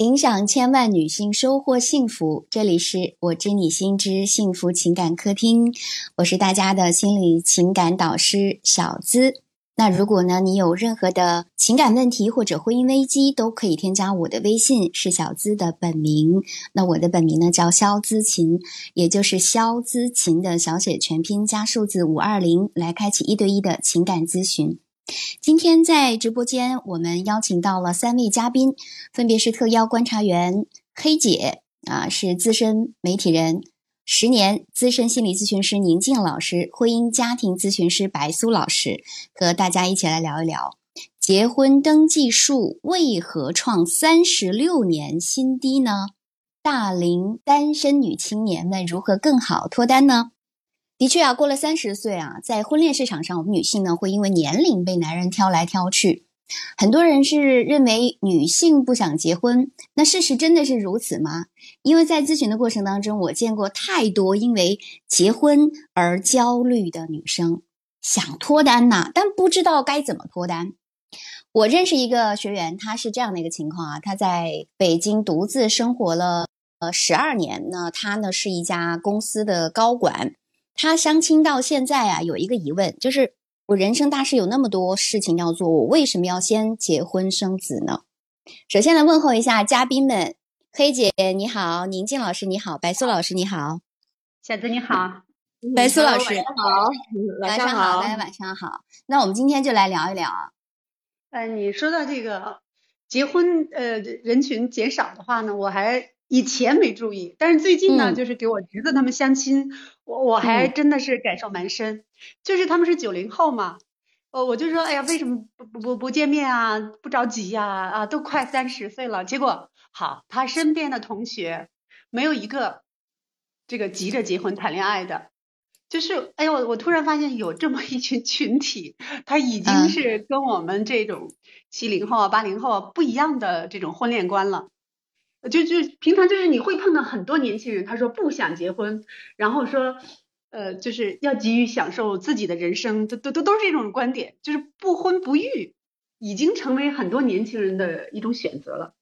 影响千万女性收获幸福，这里是我知你心之幸福情感客厅，我是大家的心理情感导师小资。那如果呢，你有任何的情感问题或者婚姻危机，都可以添加我的微信，是小资的本名。那我的本名呢叫肖资琴，也就是肖资琴的小写全拼加数字五二零，来开启一对一的情感咨询。今天在直播间，我们邀请到了三位嘉宾，分别是特邀观察员黑姐啊，是资深媒体人，十年资深心理咨询师宁静老师，婚姻家庭咨询师白苏老师，和大家一起来聊一聊结婚登记数为何创三十六年新低呢？大龄单身女青年们如何更好脱单呢？的确啊，过了三十岁啊，在婚恋市场上，我们女性呢会因为年龄被男人挑来挑去。很多人是认为女性不想结婚，那事实真的是如此吗？因为在咨询的过程当中，我见过太多因为结婚而焦虑的女生，想脱单呐，但不知道该怎么脱单。我认识一个学员，他是这样的一个情况啊，他在北京独自生活了呃十二年，那他呢是一家公司的高管。他相亲到现在啊，有一个疑问，就是我人生大事有那么多事情要做，我为什么要先结婚生子呢？首先来问候一下嘉宾们，黑姐你好，宁静老师你好，白苏老师你好，小子你好，白苏老师好，晚上好，大家晚上好。那我们今天就来聊一聊啊，呃，你说到这个结婚呃人群减少的话呢，我还。以前没注意，但是最近呢，就是给我侄子他们相亲，我我还真的是感受蛮深。就是他们是九零后嘛，呃，我就说，哎呀，为什么不不不不见面啊？不着急呀？啊，都快三十岁了。结果好，他身边的同学没有一个这个急着结婚谈恋爱的。就是，哎呦，我我突然发现有这么一群群体，他已经是跟我们这种七零后啊、八零后啊不一样的这种婚恋观了。就就平常就是你会碰到很多年轻人，他说不想结婚，然后说，呃，就是要急于享受自己的人生，都都都都是这种观点，就是不婚不育已经成为很多年轻人的一种选择了。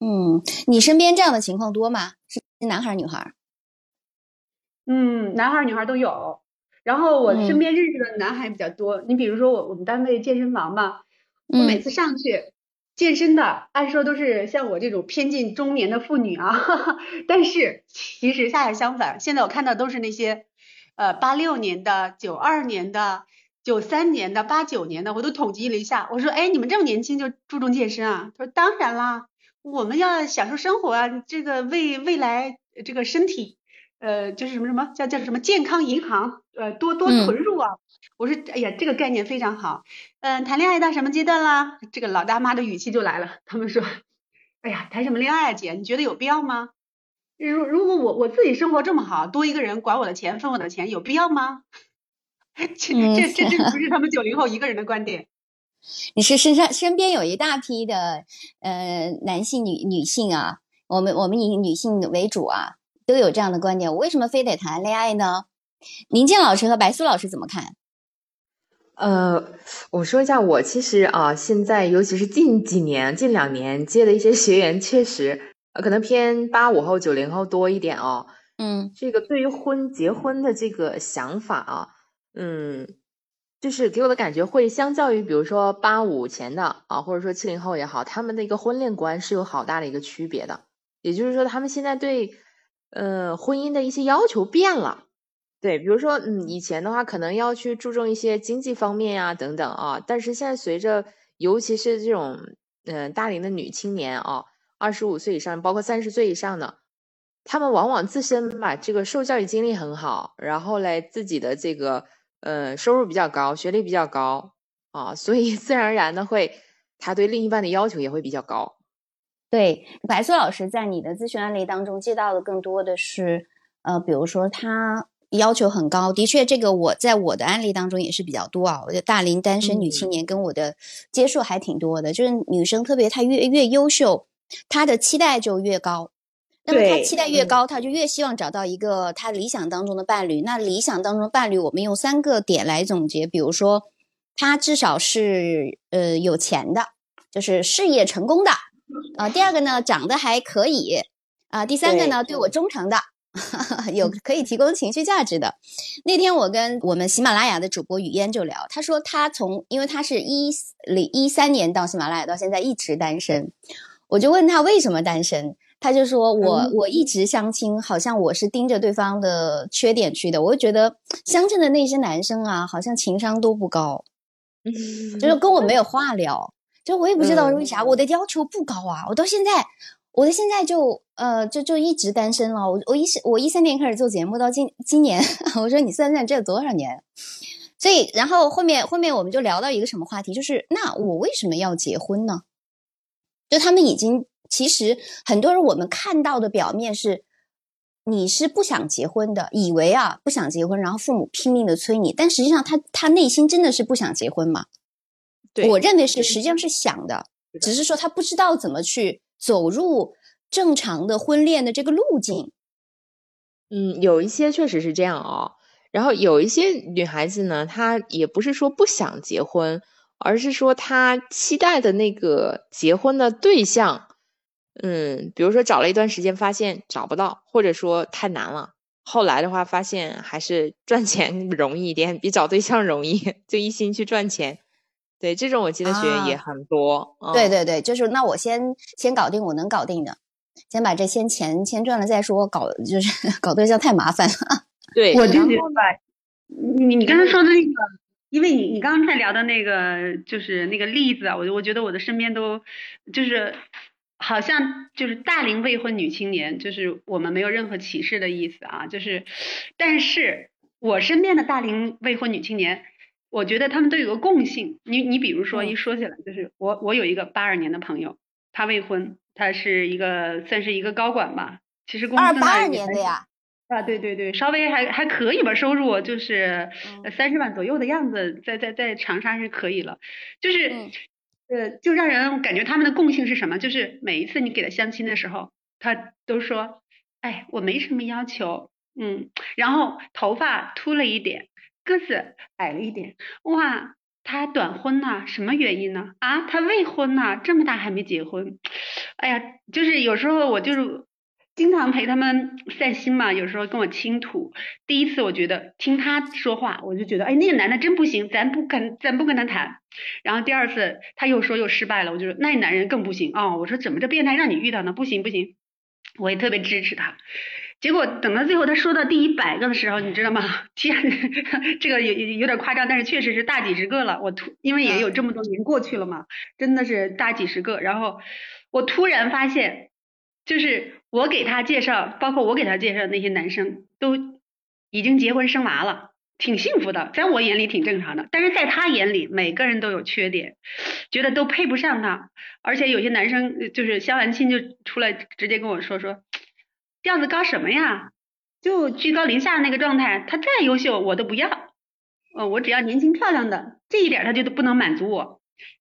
嗯，你身边这样的情况多吗？是男孩女孩？嗯，男孩女孩都有。然后我身边认识的男孩比较多。你比如说我我们单位健身房吧，我每次上去。健身的，按说都是像我这种偏近中年的妇女啊，但是其实恰恰相反，现在我看到都是那些，呃，八六年的、九二年的、九三年的、八九年的，我都统计了一下，我说，哎，你们这么年轻就注重健身啊？他说，当然啦，我们要享受生活啊，这个为未来这个身体。呃，就是什么什么叫叫什么健康银行，呃，多多存入啊。我说，哎呀，这个概念非常好。嗯，谈恋爱到什么阶段啦？这个老大妈的语气就来了。他们说，哎呀，谈什么恋爱啊，姐？你觉得有必要吗？如如果我我自己生活这么好，多一个人管我的钱，分我的钱，有必要吗？这这这 这不是他们九零后一个人的观点。你是身上身边有一大批的呃男性女女性啊，我们我们以女性为主啊。都有这样的观点，我为什么非得谈恋爱呢？宁静老师和白苏老师怎么看？呃，我说一下，我其实啊，现在尤其是近几年、近两年接的一些学员，确实可能偏八五后、九零后多一点哦。嗯，这个对于婚结婚的这个想法啊，嗯，就是给我的感觉会相较于，比如说八五前的啊，或者说七零后也好，他们的一个婚恋观是有好大的一个区别的。也就是说，他们现在对。呃，婚姻的一些要求变了，对，比如说，嗯，以前的话可能要去注重一些经济方面呀，等等啊，但是现在随着，尤其是这种，嗯，大龄的女青年啊，二十五岁以上，包括三十岁以上的，他们往往自身吧，这个受教育经历很好，然后嘞，自己的这个，呃，收入比较高，学历比较高啊，所以自然而然的会，他对另一半的要求也会比较高。对，白苏老师在你的咨询案例当中接到的更多的是，呃，比如说他要求很高，的确，这个我在我的案例当中也是比较多啊。我觉得大龄单身女青年跟我的接触还挺多的，就是女生特别她越越优秀，她的期待就越高。那么她期待越高，她就越希望找到一个她理想当中的伴侣。那理想当中的伴侣，我们用三个点来总结，比如说，他至少是呃有钱的，就是事业成功的。啊，第二个呢长得还可以啊，第三个呢对我忠诚的，有可以提供情绪价值的。那天我跟我们喜马拉雅的主播雨嫣就聊，他说他从因为他是一零一三年到喜马拉雅到现在一直单身，我就问他为什么单身。他就说：“我我一直相亲，好像我是盯着对方的缺点去的。我就觉得相亲的那些男生啊，好像情商都不高，就是跟我没有话聊。就我也不知道为啥，我的要求不高啊。我到现在，我到现在就呃，就就一直单身了。我我一我一三年开始做节目，到今今年，我说你算算这有多少年？所以，然后后面后面我们就聊到一个什么话题，就是那我为什么要结婚呢？就他们已经。”其实很多人我们看到的表面是，你是不想结婚的，以为啊不想结婚，然后父母拼命的催你，但实际上他他内心真的是不想结婚吗？对，我认为是实际上是想的，只是说他不知道怎么去走入正常的婚恋的这个路径。嗯，有一些确实是这样哦，然后有一些女孩子呢，她也不是说不想结婚，而是说她期待的那个结婚的对象。嗯，比如说找了一段时间，发现找不到，或者说太难了。后来的话，发现还是赚钱 容易一点，比找对象容易，就一心去赚钱。对，这种我记得学员也很多。对对对，就是那我先先搞定我能搞定的，先把这先钱先赚了再说。搞 就是搞对象太麻烦了。对，我就觉得吧，你你刚才说的那个，因为你你刚刚才聊的那个就是那个例子啊，我我觉得我的身边都就是。好像就是大龄未婚女青年，就是我们没有任何歧视的意思啊，就是，但是我身边的大龄未婚女青年，我觉得他们都有个共性，你你比如说一说起来，就是我我有一个八二年的朋友，他未婚，他是一个算是一个高管吧，其实公司八二年的呀，啊对对对，稍微还还可以吧，收入就是三十万左右的样子，在在在长沙是可以了，就是。呃，就让人感觉他们的共性是什么？就是每一次你给他相亲的时候，他都说，哎，我没什么要求，嗯，然后头发秃了一点，个子矮了一点，哇，他短婚呐？什么原因呢？啊，他未婚呐？这么大还没结婚？哎呀，就是有时候我就是。经常陪他们散心嘛，有时候跟我倾吐。第一次我觉得听他说话，我就觉得，哎，那个男的真不行，咱不跟咱不跟他谈。然后第二次他又说又失败了，我就说那男人更不行啊！我说怎么这变态让你遇到呢？不行不行，我也特别支持他。结果等到最后他说到第一百个的时候，你知道吗？天，这个有有点夸张，但是确实是大几十个了。我突因为也有这么多年过去了嘛，真的是大几十个。然后我突然发现。就是我给他介绍，包括我给他介绍那些男生，都已经结婚生娃了，挺幸福的，在我眼里挺正常的。但是在他眼里，每个人都有缺点，觉得都配不上他。而且有些男生就是相完亲就出来直接跟我说说，调子高什么呀？就居高临下那个状态，他再优秀我都不要。哦，我只要年轻漂亮的，这一点他就都不能满足我。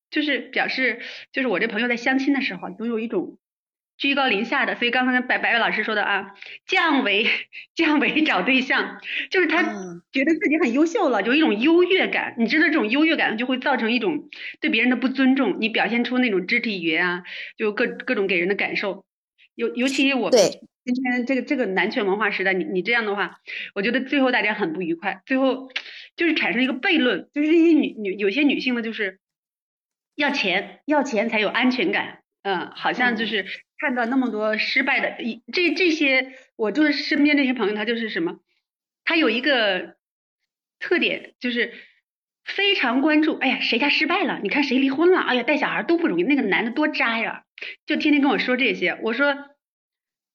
就是表示，就是我这朋友在相亲的时候，总有一种。居高临下的，所以刚才白白白老师说的啊，降维降维找对象，就是他觉得自己很优秀了，有一种优越感。你知道这种优越感就会造成一种对别人的不尊重，你表现出那种肢体语言啊，就各各种给人的感受。尤尤其我们今天这个这个男权文化时代，你你这样的话，我觉得最后大家很不愉快，最后就是产生一个悖论，就是这些女女有些女性呢，就是要钱要钱才有安全感，嗯，好像就是。看到那么多失败的，这这些我就是身边这些朋友，他就是什么，他有一个特点，就是非常关注。哎呀，谁家失败了？你看谁离婚了？哎呀，带小孩都不容易。那个男的多渣呀，就天天跟我说这些。我说，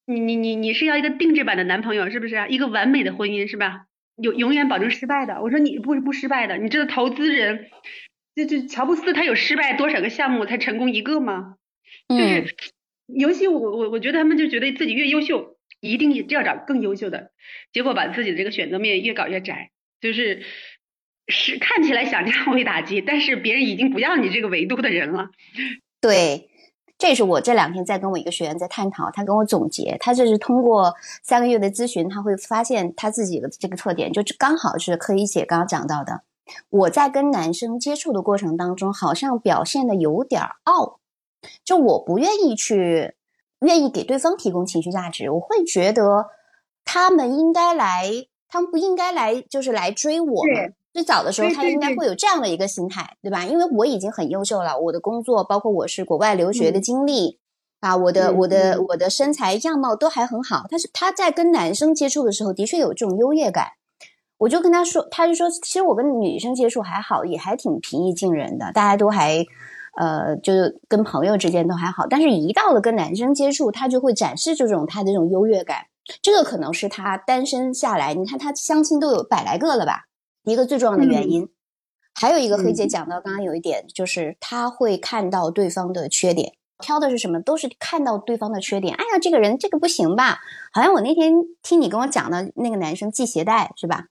你你你你是要一个定制版的男朋友是不是？一个完美的婚姻是吧？永永远保证失败的。我说你不是不失败的。你这个投资人，这这乔布斯他有失败多少个项目才成功一个吗？就是。尤其我我我觉得他们就觉得自己越优秀，一定要找更优秀的，结果把自己的这个选择面越搞越窄，就是是看起来想降维打击，但是别人已经不要你这个维度的人了。对，这是我这两天在跟我一个学员在探讨，他跟我总结，他这是通过三个月的咨询，他会发现他自己的这个特点，就刚好是可以写刚刚讲到的，我在跟男生接触的过程当中，好像表现的有点傲。就我不愿意去，愿意给对方提供情绪价值，我会觉得他们应该来，他们不应该来，就是来追我。最早的时候，他应该会有这样的一个心态，对吧？因为我已经很优秀了，我的工作，包括我是国外留学的经历啊，我的我的我的身材样貌都还很好。但是他在跟男生接触的时候，的确有这种优越感。我就跟他说，他就说，其实我跟女生接触还好，也还挺平易近人的，大家都还，呃，就是跟朋友之间都还好。但是，一到了跟男生接触，他就会展示这种他的这种优越感。这个可能是他单身下来，你看他相亲都有百来个了吧？一个最重要的原因，还有一个黑姐讲到刚刚有一点，就是他会看到对方的缺点，挑的是什么？都是看到对方的缺点。哎呀，这个人这个不行吧？好像我那天听你跟我讲的那个男生系鞋带是吧？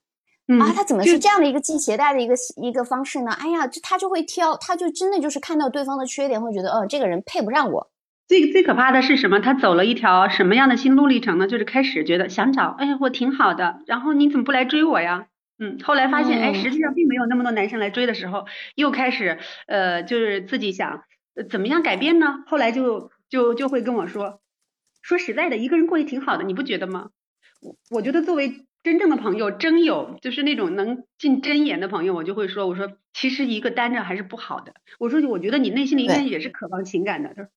啊，他怎么是这样的一个系鞋带的一个一个方式呢？哎呀，就他就会挑，他就真的就是看到对方的缺点，会觉得，哦，这个人配不上我。最最可怕的是什么？他走了一条什么样的心路历程呢？就是开始觉得想找，哎呀，我挺好的，然后你怎么不来追我呀？嗯，后来发现，哎，实际上并没有那么多男生来追的时候，又开始，呃，就是自己想怎么样改变呢？后来就就就会跟我说，说实在的，一个人过得挺好的，你不觉得吗？我我觉得作为真正的朋友，真友，就是那种能进真言的朋友，我就会说，我说其实一个单着还是不好的。我说，我觉得你内心里应该也是渴望情感的。他说，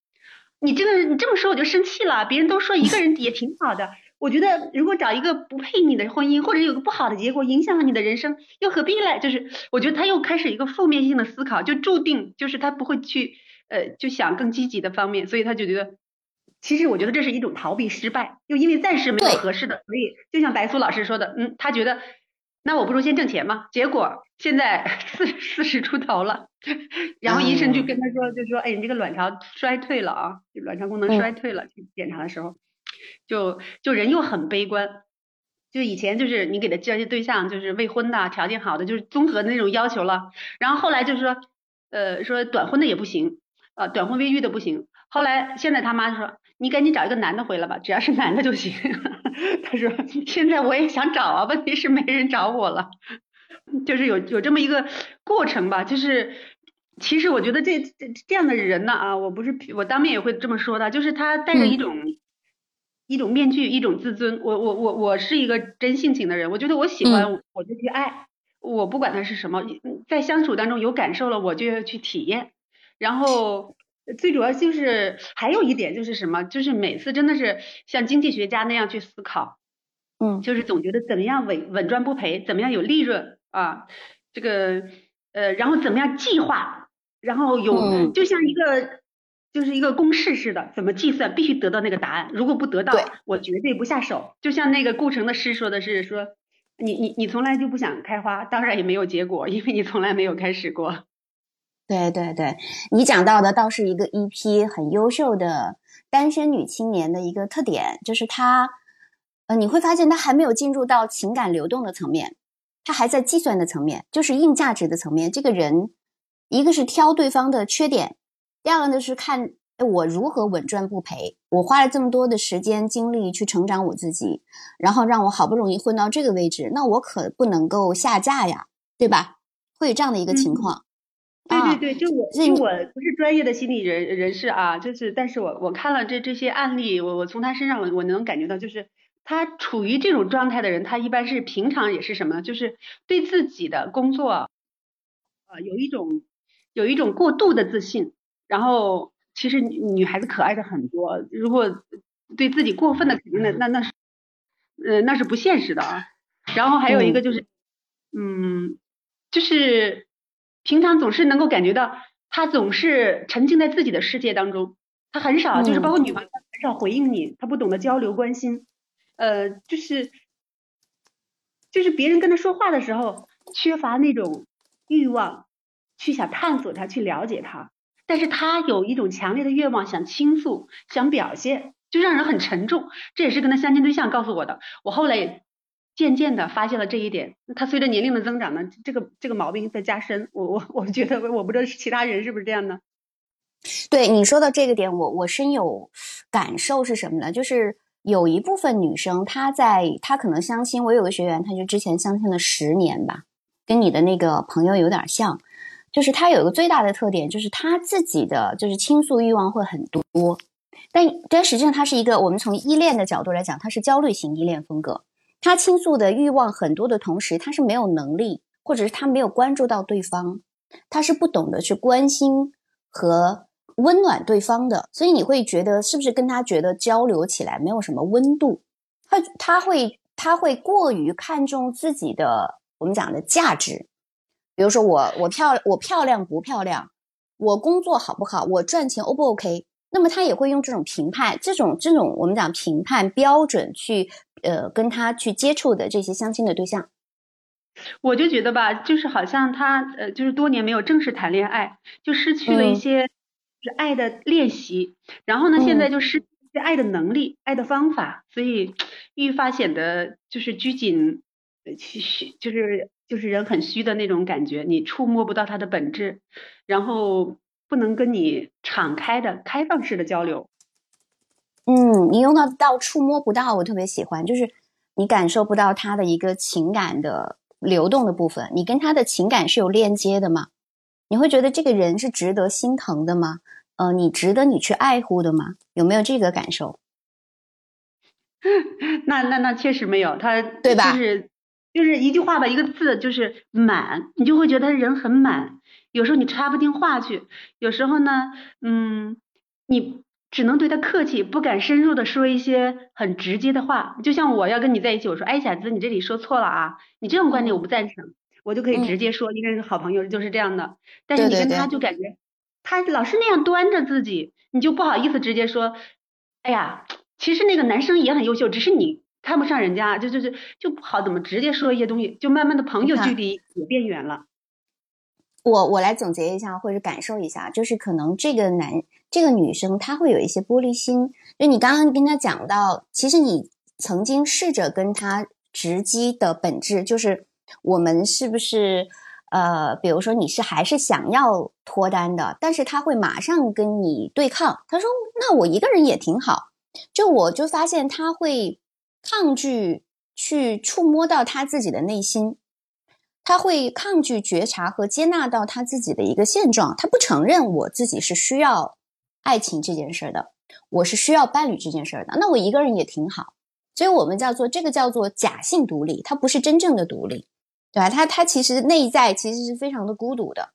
你这个你这么说我就生气了，别人都说一个人也挺好的。我觉得，如果找一个不配你的婚姻，或者有个不好的结果，影响了你的人生，又何必嘞？就是我觉得他又开始一个负面性的思考，就注定就是他不会去呃，就想更积极的方面，所以他就觉得，其实我觉得这是一种逃避失败，又因为暂时没有合适的，所以就像白苏老师说的，嗯，他觉得那我不如先挣钱嘛。结果现在 四四十出头了，然后医生就跟他说，就说，哎，你这个卵巢衰退了啊，就卵巢功能衰退了，去检查的时候。就就人又很悲观，就以前就是你给他介绍些对象，就是未婚的条件好的，就是综合的那种要求了。然后后来就是说，呃，说短婚的也不行，呃，短婚未育的不行。后来现在他妈说，你赶紧找一个男的回来吧，只要是男的就行。他说现在我也想找啊，问题是没人找我了。就是有有这么一个过程吧，就是其实我觉得这这这样的人呢啊，我不是我当面也会这么说的，就是他带着一种。一种面具，一种自尊。我我我我是一个真性情的人，我觉得我喜欢我就去爱，我不管他是什么，在相处当中有感受了，我就要去体验。然后最主要就是还有一点就是什么，就是每次真的是像经济学家那样去思考，嗯，就是总觉得怎么样稳稳赚不赔，怎么样有利润啊，这个呃，然后怎么样计划，然后有就像一个。就是一个公式似的，怎么计算必须得到那个答案，如果不得到，我绝对不下手。就像那个顾城的诗说的是，说你你你从来就不想开花，当然也没有结果，因为你从来没有开始过。对对对，你讲到的倒是一个一批很优秀的单身女青年的一个特点，就是她，呃，你会发现她还没有进入到情感流动的层面，她还在计算的层面，就是硬价值的层面。这个人，一个是挑对方的缺点。第二个呢是看我如何稳赚不赔。我花了这么多的时间精力去成长我自己，然后让我好不容易混到这个位置，那我可不能够下架呀，对吧？会有这样的一个情况。对对对，就我，就我不是专业的心理人人士啊，就是，但是我我看了这这些案例，我我从他身上我我能感觉到，就是他处于这种状态的人，他一般是平常也是什么呢？就是对自己的工作，啊，有一种有一种过度的自信。然后，其实女孩子可爱的很多，如果对自己过分的肯定的，那那是，呃，那是不现实的啊。然后还有一个就是，嗯，就是平常总是能够感觉到，他总是沉浸在自己的世界当中，他很少，就是包括女朋友很少回应你，他不懂得交流关心，呃，就是，就是别人跟他说话的时候，缺乏那种欲望去想探索他，去了解他。但是他有一种强烈的愿望，想倾诉，想表现，就让人很沉重。这也是跟他相亲对象告诉我的。我后来也渐渐的发现了这一点。他随着年龄的增长呢，这个这个毛病在加深。我我我觉得，我不知道其他人是不是这样呢。对你说的这个点，我我深有感受是什么呢？就是有一部分女生，她在她可能相亲，我有个学员，她就之前相亲了十年吧，跟你的那个朋友有点像。就是他有一个最大的特点，就是他自己的就是倾诉欲望会很多，但但实际上他是一个我们从依恋的角度来讲，他是焦虑型依恋风格。他倾诉的欲望很多的同时，他是没有能力，或者是他没有关注到对方，他是不懂得去关心和温暖对方的，所以你会觉得是不是跟他觉得交流起来没有什么温度？他他会他会过于看重自己的我们讲的价值。比如说我我漂我漂亮不漂亮，我工作好不好，我赚钱 O 不 OK？那么他也会用这种评判，这种这种我们讲评判标准去呃跟他去接触的这些相亲的对象。我就觉得吧，就是好像他呃就是多年没有正式谈恋爱，就失去了一些是爱的练习，然后呢现在就失去爱的能力、爱的方法，所以 愈发显得就是拘谨，其实就是。就是人很虚的那种感觉，你触摸不到他的本质，然后不能跟你敞开的、开放式的交流。嗯，你用到到触摸不到，我特别喜欢，就是你感受不到他的一个情感的流动的部分，你跟他的情感是有链接的吗？你会觉得这个人是值得心疼的吗？呃，你值得你去爱护的吗？有没有这个感受？那那那确实没有，他对吧？就是。就是一句话吧，一个字就是满，你就会觉得人很满。有时候你插不进话去，有时候呢，嗯，你只能对他客气，不敢深入的说一些很直接的话。就像我要跟你在一起，我说，哎，小子，你这里说错了啊，你这种观点我不赞成，我就可以直接说，因为是好朋友就是这样的。但是你跟他就感觉他老是那样端着自己，你就不好意思直接说，哎呀，其实那个男生也很优秀，只是你。看不上人家，就就就就不好怎么直接说一些东西，就慢慢的朋友距离也变远了。我我来总结一下，或者感受一下，就是可能这个男这个女生她会有一些玻璃心，就你刚刚跟她讲到，其实你曾经试着跟她直击的本质，就是我们是不是呃，比如说你是还是想要脱单的，但是他会马上跟你对抗，他说那我一个人也挺好，就我就发现他会。抗拒去触摸到他自己的内心，他会抗拒觉察和接纳到他自己的一个现状。他不承认我自己是需要爱情这件事的，我是需要伴侣这件事的。那我一个人也挺好。所以我们叫做这个叫做假性独立，他不是真正的独立，对吧？他他其实内在其实是非常的孤独的。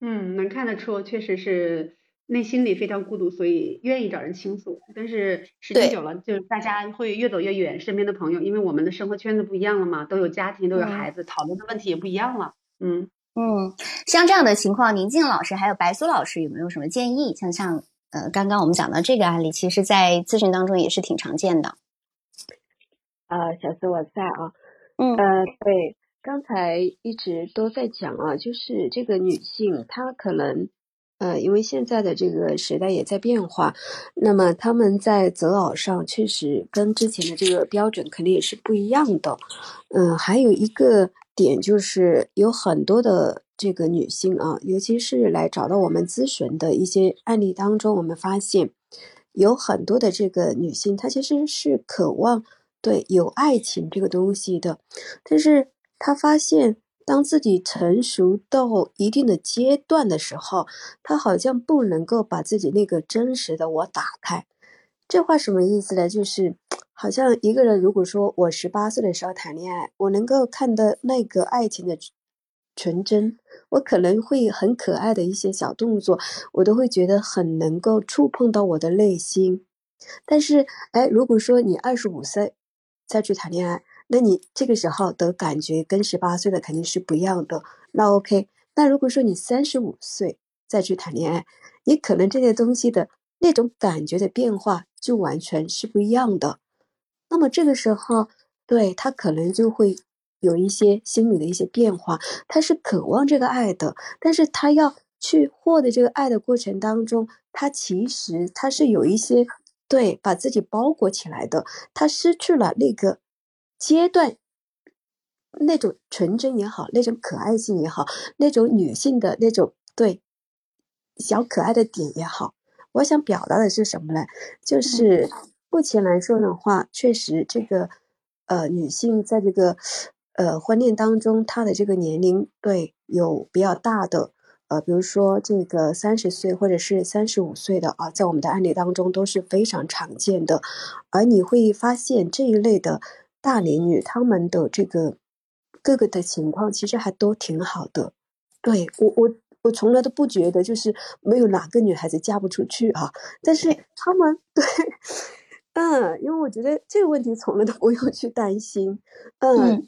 嗯，能看得出，确实是。内心里非常孤独，所以愿意找人倾诉。但是时间久了，就是大家会越走越远。身边的朋友，因为我们的生活圈子不一样了嘛，都有家庭，都有孩子，讨论的问题也不一样了。嗯嗯，像这样的情况，宁静老师还有白苏老师有没有什么建议？像像呃，刚刚我们讲到这个案例，其实，在咨询当中也是挺常见的。呃，小思我在啊。嗯。呃，对，刚才一直都在讲啊，就是这个女性她可能。呃，因为现在的这个时代也在变化，那么他们在择偶上确实跟之前的这个标准肯定也是不一样的。嗯，还有一个点就是有很多的这个女性啊，尤其是来找到我们咨询的一些案例当中，我们发现有很多的这个女性，她其实是渴望对有爱情这个东西的，但是她发现。当自己成熟到一定的阶段的时候，他好像不能够把自己那个真实的我打开。这话什么意思呢？就是好像一个人如果说我十八岁的时候谈恋爱，我能够看到那个爱情的纯真，我可能会很可爱的一些小动作，我都会觉得很能够触碰到我的内心。但是，哎，如果说你二十五岁再去谈恋爱，那你这个时候的感觉跟十八岁的肯定是不一样的。那 OK，那如果说你三十五岁再去谈恋爱，你可能这些东西的那种感觉的变化就完全是不一样的。那么这个时候，对他可能就会有一些心理的一些变化。他是渴望这个爱的，但是他要去获得这个爱的过程当中，他其实他是有一些对把自己包裹起来的，他失去了那个。阶段，那种纯真也好，那种可爱性也好，那种女性的那种对小可爱的点也好，我想表达的是什么呢？就是目前来说的话，确实这个呃女性在这个呃婚恋当中，她的这个年龄对有比较大的，呃，比如说这个三十岁或者是三十五岁的啊，在我们的案例当中都是非常常见的。而你会发现这一类的大龄女，她们的这个各个的情况其实还都挺好的。对我，我我从来都不觉得就是没有哪个女孩子嫁不出去啊，但是她们 对。嗯，因为我觉得这个问题从来都不用去担心，嗯，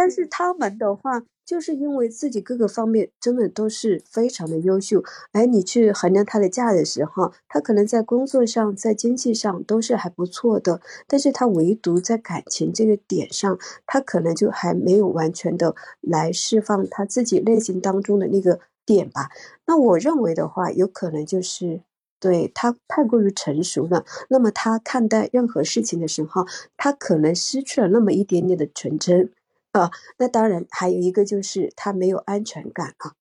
但是他们的话，就是因为自己各个方面真的都是非常的优秀，哎，你去衡量他的价的时候，他可能在工作上、在经济上都是还不错的，但是他唯独在感情这个点上，他可能就还没有完全的来释放他自己内心当中的那个点吧。那我认为的话，有可能就是。对他太过于成熟了，那么他看待任何事情的时候，他可能失去了那么一点点的纯真啊。那当然还有一个就是他没有安全感啊，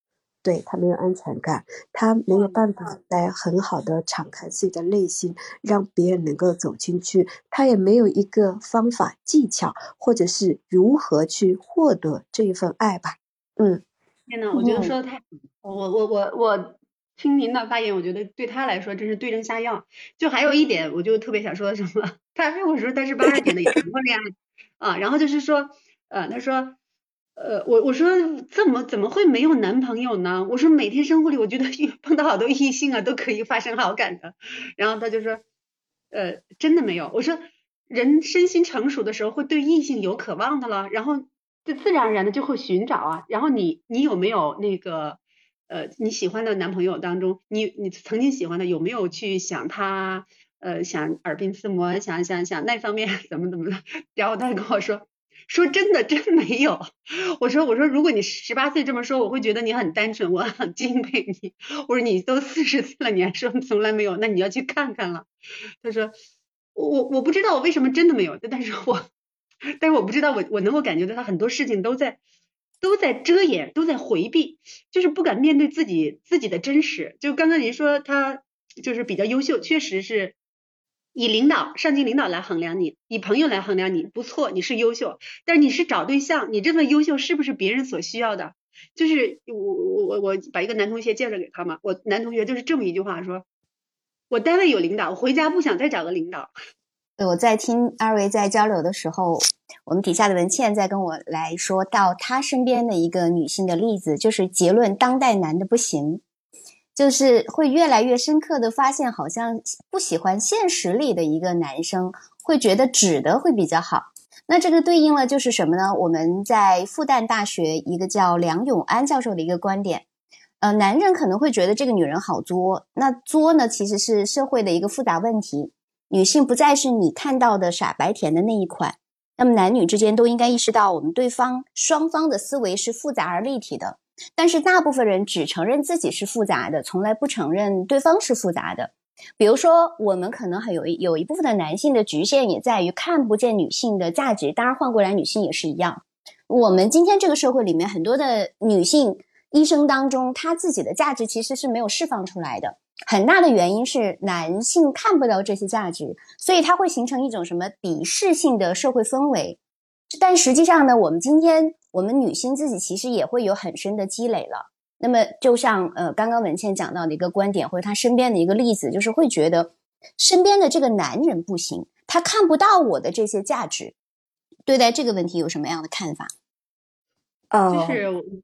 对他没有安全感，他没有办法来很好的敞开自己的内心，让别人能够走进去。他也没有一个方法技巧，或者是如何去获得这一份爱吧。嗯，天呐，我觉得说的太，我我我我。听您的发言，我觉得对他来说真是对症下药。就还有一点，我就特别想说什么，他我说他是八二年的，也谈过恋爱啊。然后就是说，呃，他说，呃，我我说怎么怎么会没有男朋友呢？我说每天生活里，我觉得碰到好多异性啊，都可以发生好感的。然后他就说，呃，真的没有。我说人身心成熟的时候，会对异性有渴望的了，然后就自然而然的就会寻找啊。然后你你有没有那个？呃，你喜欢的男朋友当中，你你曾经喜欢的有没有去想他？呃，想耳鬓厮磨，想想想那方面 怎么怎么的？然后他跟我说，说真的真没有。我说我说如果你十八岁这么说，我会觉得你很单纯，我很敬佩你。我说你都四十岁了，你还说从来没有，那你要去看看了。他说我我不知道我为什么真的没有，但是我但是我不知道我我能够感觉到他很多事情都在。都在遮掩，都在回避，就是不敢面对自己自己的真实。就刚刚您说他就是比较优秀，确实是以领导、上级领导来衡量你，以朋友来衡量你，不错，你是优秀。但是你是找对象，你这份优秀是不是别人所需要的？就是我我我我把一个男同学介绍给他嘛，我男同学就是这么一句话说：我单位有领导，我回家不想再找个领导。我在听二位在交流的时候，我们底下的文倩在跟我来说到她身边的一个女性的例子，就是结论：当代男的不行，就是会越来越深刻的发现，好像不喜欢现实里的一个男生，会觉得纸的会比较好。那这个对应了就是什么呢？我们在复旦大学一个叫梁永安教授的一个观点，呃，男人可能会觉得这个女人好作，那作呢其实是社会的一个复杂问题。女性不再是你看到的傻白甜的那一款，那么男女之间都应该意识到，我们对方双方的思维是复杂而立体的。但是大部分人只承认自己是复杂的，从来不承认对方是复杂的。比如说，我们可能还有有一部分的男性的局限也在于看不见女性的价值。当然，换过来女性也是一样。我们今天这个社会里面，很多的女性一生当中，她自己的价值其实是没有释放出来的。很大的原因是男性看不到这些价值，所以它会形成一种什么鄙视性的社会氛围。但实际上呢，我们今天我们女性自己其实也会有很深的积累了。那么，就像呃刚刚文倩讲到的一个观点，或者她身边的一个例子，就是会觉得身边的这个男人不行，他看不到我的这些价值。对待这个问题有什么样的看法？哦，就是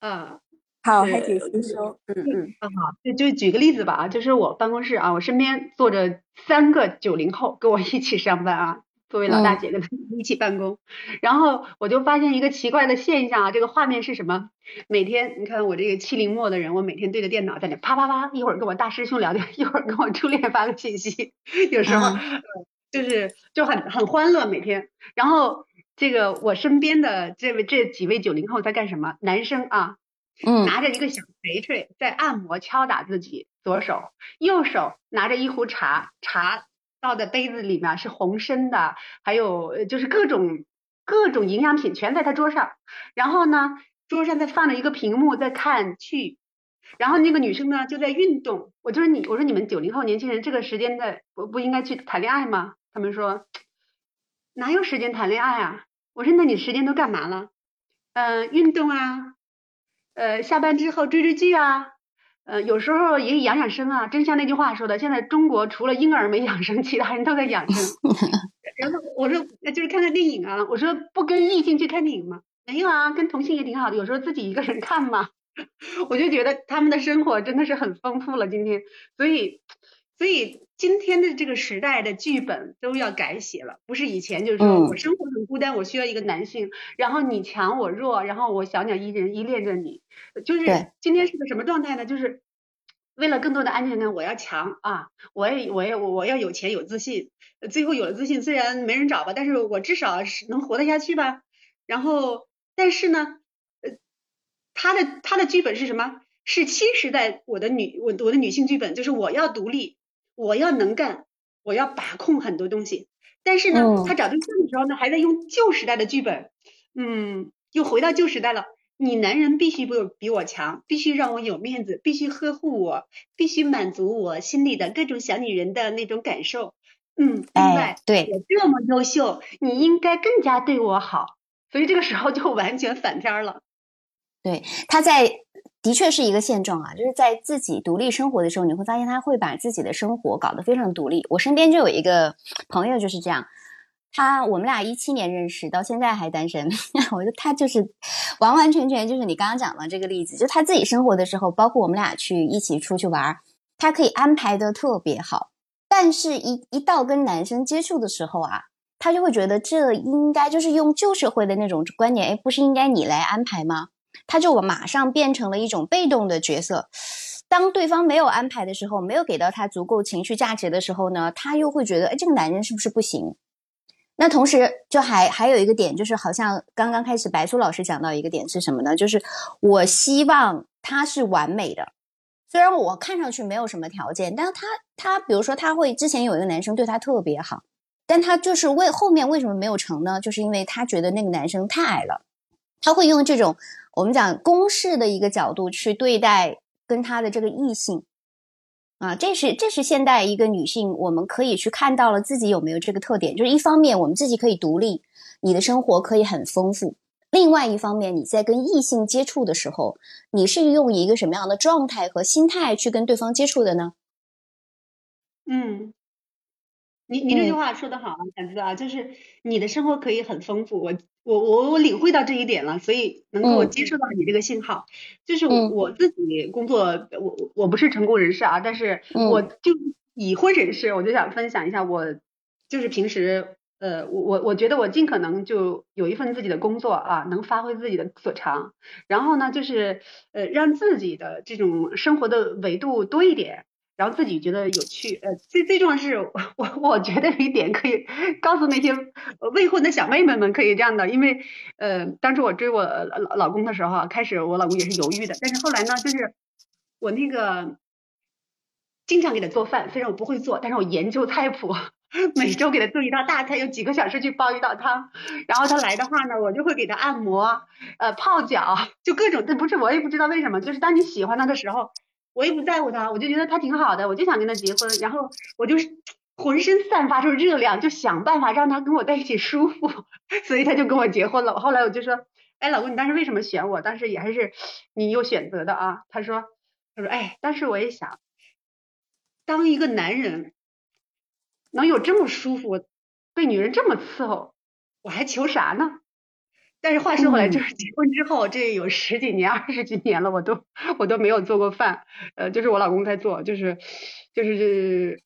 啊。好，海姐先说。嗯嗯，好，就就举个例子吧啊，就是我办公室啊，我身边坐着三个九零后跟我一起上班啊，作为老大姐跟他们一起办公，然后我就发现一个奇怪的现象啊，这个画面是什么？每天你看我这个七零末的人，我每天对着电脑在那啪啪啪，一会儿跟我大师兄聊天，一会儿跟我初恋发个信息，有时候就是就很很欢乐每天。然后这个我身边的这位这几位九零后在干什么？男生啊。嗯，拿着一个小锤锤在按摩敲打自己左手，右手拿着一壶茶，茶倒在杯子里面是红参的，还有就是各种各种营养品全在他桌上。然后呢，桌上再放了一个屏幕在看剧，然后那个女生呢就在运动。我就说你，我说你们九零后年轻人这个时间的不不应该去谈恋爱吗？他们说哪有时间谈恋爱啊？我说那你时间都干嘛了？嗯，运动啊。呃，下班之后追追剧啊，呃，有时候也养养生啊。真像那句话说的，现在中国除了婴儿没养生，其他人都在养生。然后我说，就是看看电影啊。我说不跟异性去看电影吗？没有啊，跟同性也挺好的。有时候自己一个人看嘛。我就觉得他们的生活真的是很丰富了。今天，所以，所以今天的这个时代的剧本都要改写了，不是以前就是说我生活很孤单，我需要一个男性，然后你强我弱，然后我小鸟依人依恋着你。就是今天是个什么状态呢？就是为了更多的安全感，我要强啊！我也，我也，我我要有钱有自信。最后有了自信，虽然没人找吧，但是我至少是能活得下去吧。然后，但是呢？呃他的他的剧本是什么？是新时代我的女我我的女性剧本，就是我要独立，我要能干，我要把控很多东西。但是呢，他找对象的时候呢，还在用旧时代的剧本，嗯，又回到旧时代了。你男人必须比我比我强，必须让我有面子，必须呵护我，必须满足我心里的各种小女人的那种感受。嗯，另外，对我这么优秀，你应该更加对我好。所以这个时候就完全反片了。对，他在的确是一个现状啊，就是在自己独立生活的时候，你会发现他会把自己的生活搞得非常独立。我身边就有一个朋友就是这样，他我们俩一七年认识，到现在还单身。我觉得他就是完完全全就是你刚刚讲的这个例子，就他自己生活的时候，包括我们俩去一起出去玩，他可以安排的特别好。但是，一一到跟男生接触的时候啊，他就会觉得这应该就是用旧社会的那种观点，哎，不是应该你来安排吗？他就马上变成了一种被动的角色。当对方没有安排的时候，没有给到他足够情绪价值的时候呢，他又会觉得，哎，这个男人是不是不行？那同时，就还还有一个点，就是好像刚刚开始白苏老师讲到一个点是什么呢？就是我希望他是完美的，虽然我看上去没有什么条件，但是他他比如说他会之前有一个男生对他特别好，但他就是为后面为什么没有成呢？就是因为他觉得那个男生太矮了，他会用这种。我们讲公式的一个角度去对待跟他的这个异性，啊，这是这是现代一个女性，我们可以去看到了自己有没有这个特点，就是一方面我们自己可以独立，你的生活可以很丰富；另外一方面你在跟异性接触的时候，你是用一个什么样的状态和心态去跟对方接触的呢？嗯。你你这句话说的好啊，小知啊，就是你的生活可以很丰富，我我我我领会到这一点了，所以能够接受到你这个信号。就是我自己工作，我我不是成功人士啊，但是我就已婚人士，我就想分享一下，我就是平时呃，我我我觉得我尽可能就有一份自己的工作啊，能发挥自己的所长，然后呢，就是呃，让自己的这种生活的维度多一点。然后自己觉得有趣，呃，最最重要是我我觉得有一点可以告诉那些未婚的小妹妹们，可以这样的，因为呃，当时我追我老老公的时候，开始我老公也是犹豫的，但是后来呢，就是我那个经常给他做饭，虽然我不会做，但是我研究菜谱，每周给他做一道大菜，有几个小时去煲一道汤，然后他来的话呢，我就会给他按摩，呃，泡脚，就各种，这不是我也不知道为什么，就是当你喜欢他的时候。我也不在乎他，我就觉得他挺好的，我就想跟他结婚，然后我就是浑身散发出热量，就想办法让他跟我在一起舒服，所以他就跟我结婚了。后来我就说，哎，老公，你当时为什么选我？当时也还是你有选择的啊。他说，他说，哎，当时我也想，当一个男人能有这么舒服，被女人这么伺候，我还求啥呢？但是话说回来，就是结婚之后，这有十几年、二十几年了，我都我都没有做过饭，呃，就是我老公在做，就是就是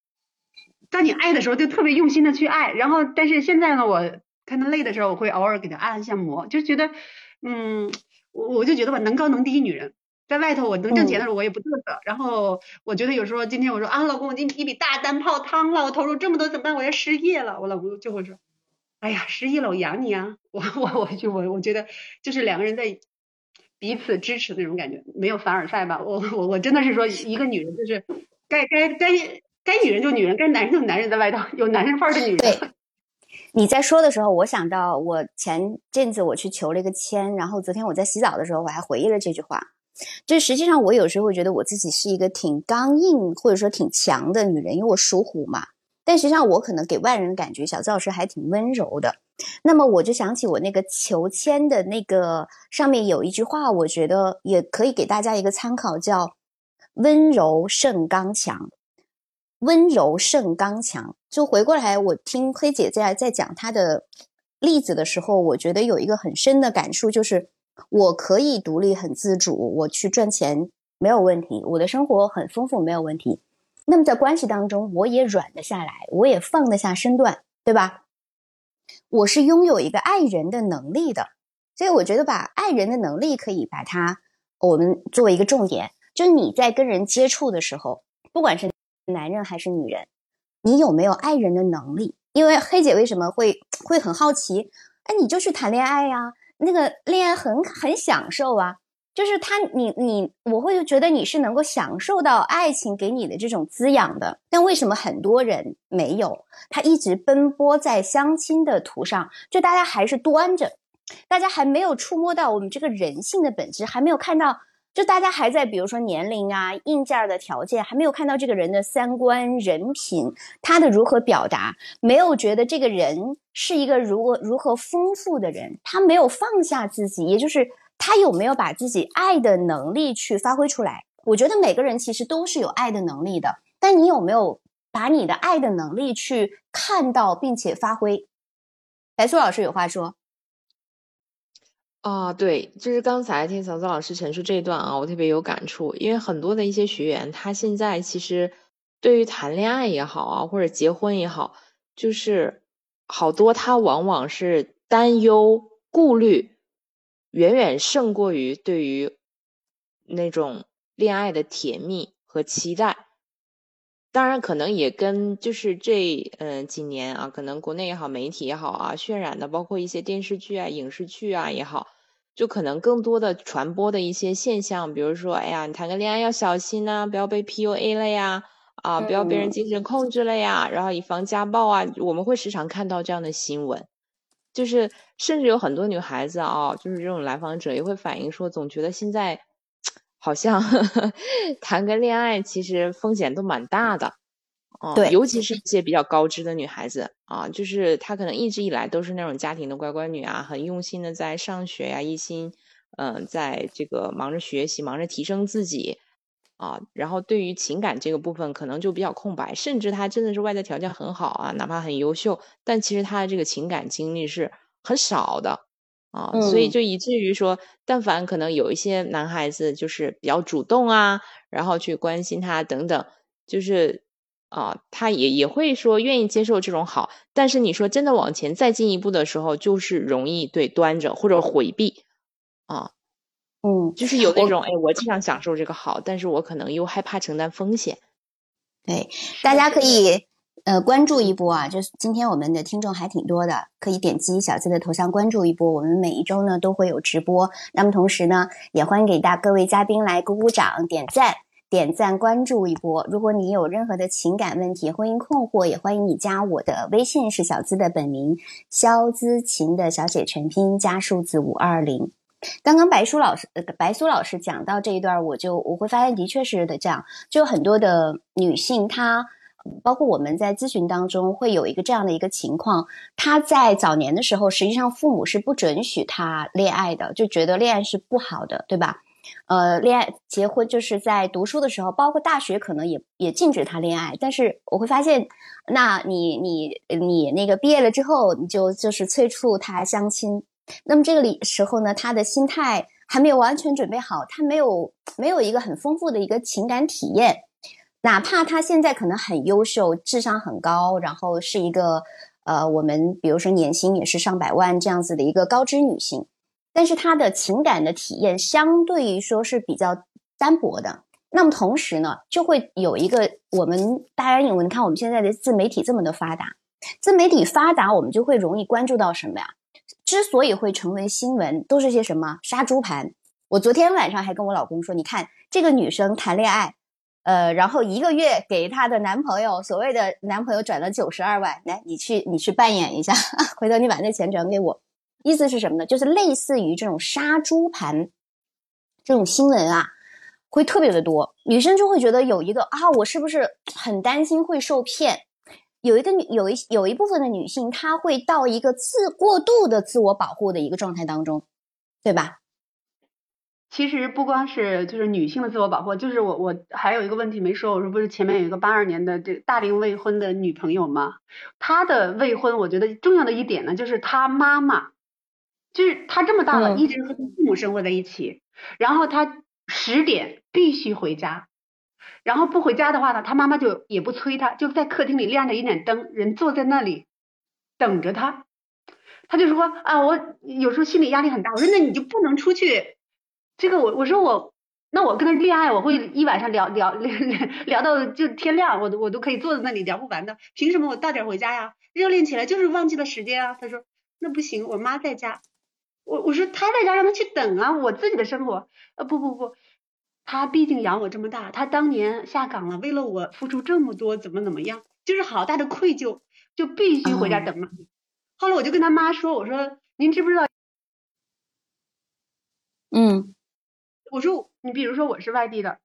当你爱的时候，就特别用心的去爱。然后，但是现在呢，我看他累的时候，我会偶尔给他按一下摩，就觉得，嗯，我我就觉得吧，能高能低女人，在外头我能挣钱的时候，我也不嘚瑟。然后我觉得有时候今天我说啊，老公，我今天一笔大单泡汤了，我投入这么多怎么办？我要失业了。我老公就会说。哎呀，失忆了，我养你啊！我 我我就我我觉得就是两个人在彼此支持那种感觉，没有凡尔赛吧？我我我真的是说，一个女人就是该该该该女人就女人，该男人就男人，在外头有男人范儿的女人。对，你在说的时候，我想到我前阵子我去求了一个签，然后昨天我在洗澡的时候，我还回忆了这句话。就实际上，我有时候会觉得我自己是一个挺刚硬或者说挺强的女人，因为我属虎嘛。但实际上，我可能给外人感觉，小资老师还挺温柔的。那么我就想起我那个求签的那个上面有一句话，我觉得也可以给大家一个参考，叫“温柔胜刚强”。温柔胜刚强。就回过来，我听黑姐在在讲她的例子的时候，我觉得有一个很深的感触，就是我可以独立很自主，我去赚钱没有问题，我的生活很丰富没有问题。那么在关系当中，我也软得下来，我也放得下身段，对吧？我是拥有一个爱人的能力的，所以我觉得把爱人的能力可以把它我们作为一个重点，就是你在跟人接触的时候，不管是男人还是女人，你有没有爱人的能力？因为黑姐为什么会会很好奇？哎，你就去谈恋爱呀，那个恋爱很很享受啊。就是他，你你，我会觉得你是能够享受到爱情给你的这种滋养的。但为什么很多人没有？他一直奔波在相亲的途上，就大家还是端着，大家还没有触摸到我们这个人性的本质，还没有看到，就大家还在比如说年龄啊、硬件的条件，还没有看到这个人的三观、人品，他的如何表达，没有觉得这个人是一个如何如何丰富的人，他没有放下自己，也就是。他有没有把自己爱的能力去发挥出来？我觉得每个人其实都是有爱的能力的，但你有没有把你的爱的能力去看到并且发挥？白苏老师有话说。啊，对，就是刚才听嫂子老师陈述这一段啊，我特别有感触，因为很多的一些学员，他现在其实对于谈恋爱也好啊，或者结婚也好，就是好多他往往是担忧、顾虑。远远胜过于对于那种恋爱的甜蜜和期待，当然可能也跟就是这嗯几年啊，可能国内也好，媒体也好啊，渲染的包括一些电视剧啊、影视剧啊也好，就可能更多的传播的一些现象，比如说，哎呀，你谈个恋爱要小心呐，不要被 PUA 了呀，啊，不要被人精神控制了呀，然后以防家暴啊，我们会时常看到这样的新闻。就是，甚至有很多女孩子啊，就是这种来访者也会反映说，总觉得现在好像 谈个恋爱其实风险都蛮大的，哦，对，尤其是一些比较高知的女孩子啊，就是她可能一直以来都是那种家庭的乖乖女啊，很用心的在上学呀，一心嗯，在这个忙着学习，忙着提升自己啊，然后对于情感这个部分可能就比较空白，甚至他真的是外在条件很好啊，哪怕很优秀，但其实他的这个情感经历是。很少的啊，所以就以至于说，但凡可能有一些男孩子就是比较主动啊，然后去关心他等等，就是啊，他也也会说愿意接受这种好。但是你说真的往前再进一步的时候，就是容易对端着或者回避啊，嗯，就是有那种哎，我经常享受这个好，但是我可能又害怕承担风险。对，大家可以。呃，关注一波啊！就是今天我们的听众还挺多的，可以点击小资的头像关注一波。我们每一周呢都会有直播，那么同时呢，也欢迎给大各位嘉宾来鼓鼓掌、点赞、点赞、关注一波。如果你有任何的情感问题、婚姻困惑，也欢迎你加我的微信，是小资的本名肖姿琴的小写全拼加数字五二零。刚刚白叔老师、呃白苏老师讲到这一段，我就我会发现，的确是的，这样就很多的女性她。包括我们在咨询当中会有一个这样的一个情况，他在早年的时候，实际上父母是不准许他恋爱的，就觉得恋爱是不好的，对吧？呃，恋爱结婚就是在读书的时候，包括大学可能也也禁止他恋爱。但是我会发现，那你你你那个毕业了之后，你就就是催促他相亲。那么这个里时候呢，他的心态还没有完全准备好，他没有没有一个很丰富的一个情感体验。哪怕他现在可能很优秀，智商很高，然后是一个呃，我们比如说年薪也是上百万这样子的一个高知女性，但是她的情感的体验相对于说是比较单薄的。那么同时呢，就会有一个我们大家因为你看我们现在的自媒体这么的发达，自媒体发达，我们就会容易关注到什么呀？之所以会成为新闻，都是些什么杀猪盘？我昨天晚上还跟我老公说，你看这个女生谈恋爱。呃，然后一个月给她的男朋友，所谓的男朋友转了九十二万，来，你去你去扮演一下，回头你把那钱转给我。意思是什么呢？就是类似于这种杀猪盘这种新闻啊，会特别的多，女生就会觉得有一个啊，我是不是很担心会受骗？有一个女有一有一部分的女性，她会到一个自过度的自我保护的一个状态当中，对吧？其实不光是就是女性的自我保护，就是我我还有一个问题没说，我说不是前面有一个八二年的这大龄未婚的女朋友吗？她的未婚，我觉得重要的一点呢，就是她妈妈，就是她这么大了，一直和她父母生活在一起，然后她十点必须回家。然后不回家的话呢，他妈妈就也不催他，就在客厅里亮着一盏灯，人坐在那里等着他。他就说啊，我有时候心理压力很大。我说那你就不能出去？这个我我说我那我跟他恋爱，我会一晚上聊聊聊 聊到就天亮，我都我都可以坐在那里聊不完的。凭什么我到点回家呀？热恋起来就是忘记了时间啊。他说那不行，我妈在家。我我说他在家让他去等啊，我自己的生活。呃不不不。他毕竟养我这么大，他当年下岗了，为了我付出这么多，怎么怎么样，就是好大的愧疚，就必须回家等妈。后来我就跟他妈说，我说您知不知道？嗯，我说你比如说我是外地的，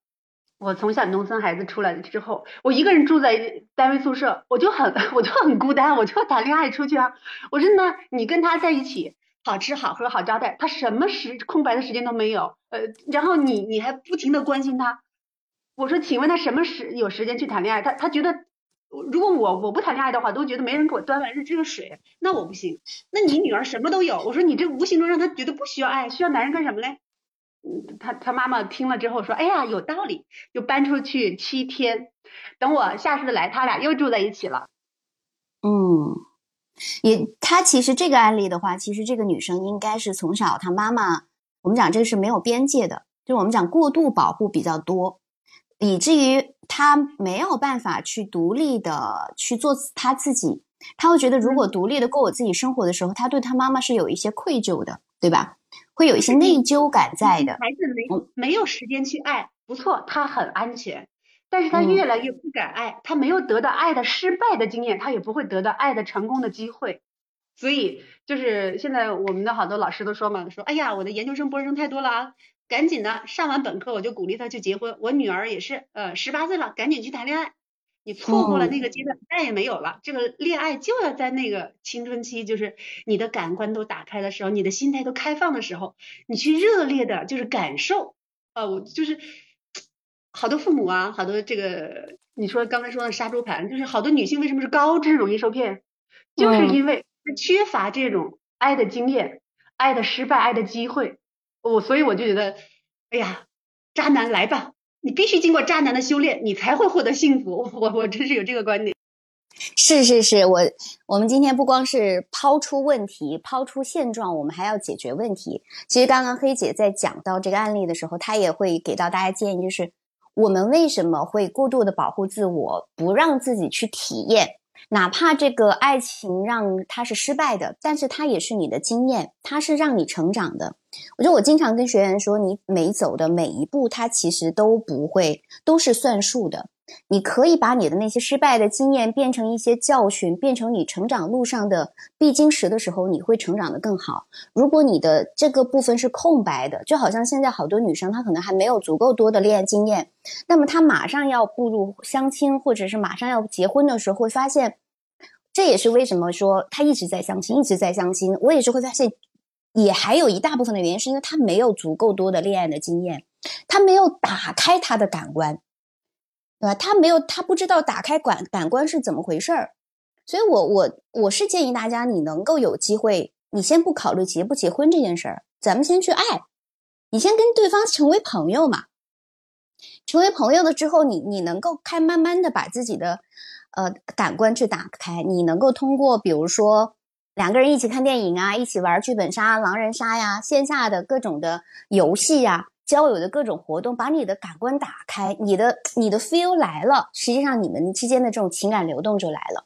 我从小农村孩子出来之后，我一个人住在单位宿舍，我就很 我就很孤单，我就要谈恋爱出去啊。我说那你跟他在一起。好吃好喝好招待，他什么时空白的时间都没有，呃，然后你你还不停的关心他，我说，请问他什么时有时间去谈恋爱？他他觉得，如果我我不谈恋爱的话，都觉得没人给我端碗这个水，那我不行。那你女儿什么都有，我说你这无形中让她觉得不需要爱，需要男人干什么嘞？嗯，他他妈妈听了之后说，哎呀，有道理，就搬出去七天，等我下次来，他俩又住在一起了。嗯。也，她其实这个案例的话，其实这个女生应该是从小她妈妈，我们讲这个是没有边界的，就是我们讲过度保护比较多，以至于她没有办法去独立的去做她自己，她会觉得如果独立的过我自己生活的时候，她对她妈妈是有一些愧疚的，对吧？会有一些内疚感在的。孩子没没有时间去爱，不错，他很安全。但是他越来越不敢爱，他没有得到爱的失败的经验，他也不会得到爱的成功的机会。所以就是现在我们的好多老师都说嘛，说哎呀，我的研究生博士生太多了啊，赶紧的上完本科我就鼓励他去结婚。我女儿也是，呃，十八岁了，赶紧去谈恋爱。你错过了那个阶段，再也没有了。这个恋爱就要在那个青春期，就是你的感官都打开的时候，你的心态都开放的时候，你去热烈的，就是感受。啊，我就是。好多父母啊，好多这个你说刚才说的杀猪盘，就是好多女性为什么是高知容易受骗，就是因为缺乏这种爱的经验、爱的失败、爱的机会。我所以我就觉得，哎呀，渣男来吧，你必须经过渣男的修炼，你才会获得幸福。我我真是有这个观点。是是是，我我们今天不光是抛出问题、抛出现状，我们还要解决问题。其实刚刚黑姐在讲到这个案例的时候，她也会给到大家建议，就是。我们为什么会过度的保护自我，不让自己去体验？哪怕这个爱情让它是失败的，但是它也是你的经验，它是让你成长的。我觉得我经常跟学员说，你每走的每一步，它其实都不会都是算数的。你可以把你的那些失败的经验变成一些教训，变成你成长路上的必经时的时候，你会成长的更好。如果你的这个部分是空白的，就好像现在好多女生她可能还没有足够多的恋爱经验，那么她马上要步入相亲或者是马上要结婚的时候，会发现，这也是为什么说她一直在相亲，一直在相亲。我也是会发现，也还有一大部分的原因是因为她没有足够多的恋爱的经验，她没有打开她的感官。对吧？他没有，他不知道打开感感官是怎么回事儿，所以我我我是建议大家，你能够有机会，你先不考虑结不结婚这件事儿，咱们先去爱，你先跟对方成为朋友嘛。成为朋友了之后，你你能够开慢慢的把自己的呃感官去打开，你能够通过比如说两个人一起看电影啊，一起玩剧本杀、狼人杀呀，线下的各种的游戏呀。交友的各种活动，把你的感官打开，你的你的 feel 来了，实际上你们之间的这种情感流动就来了。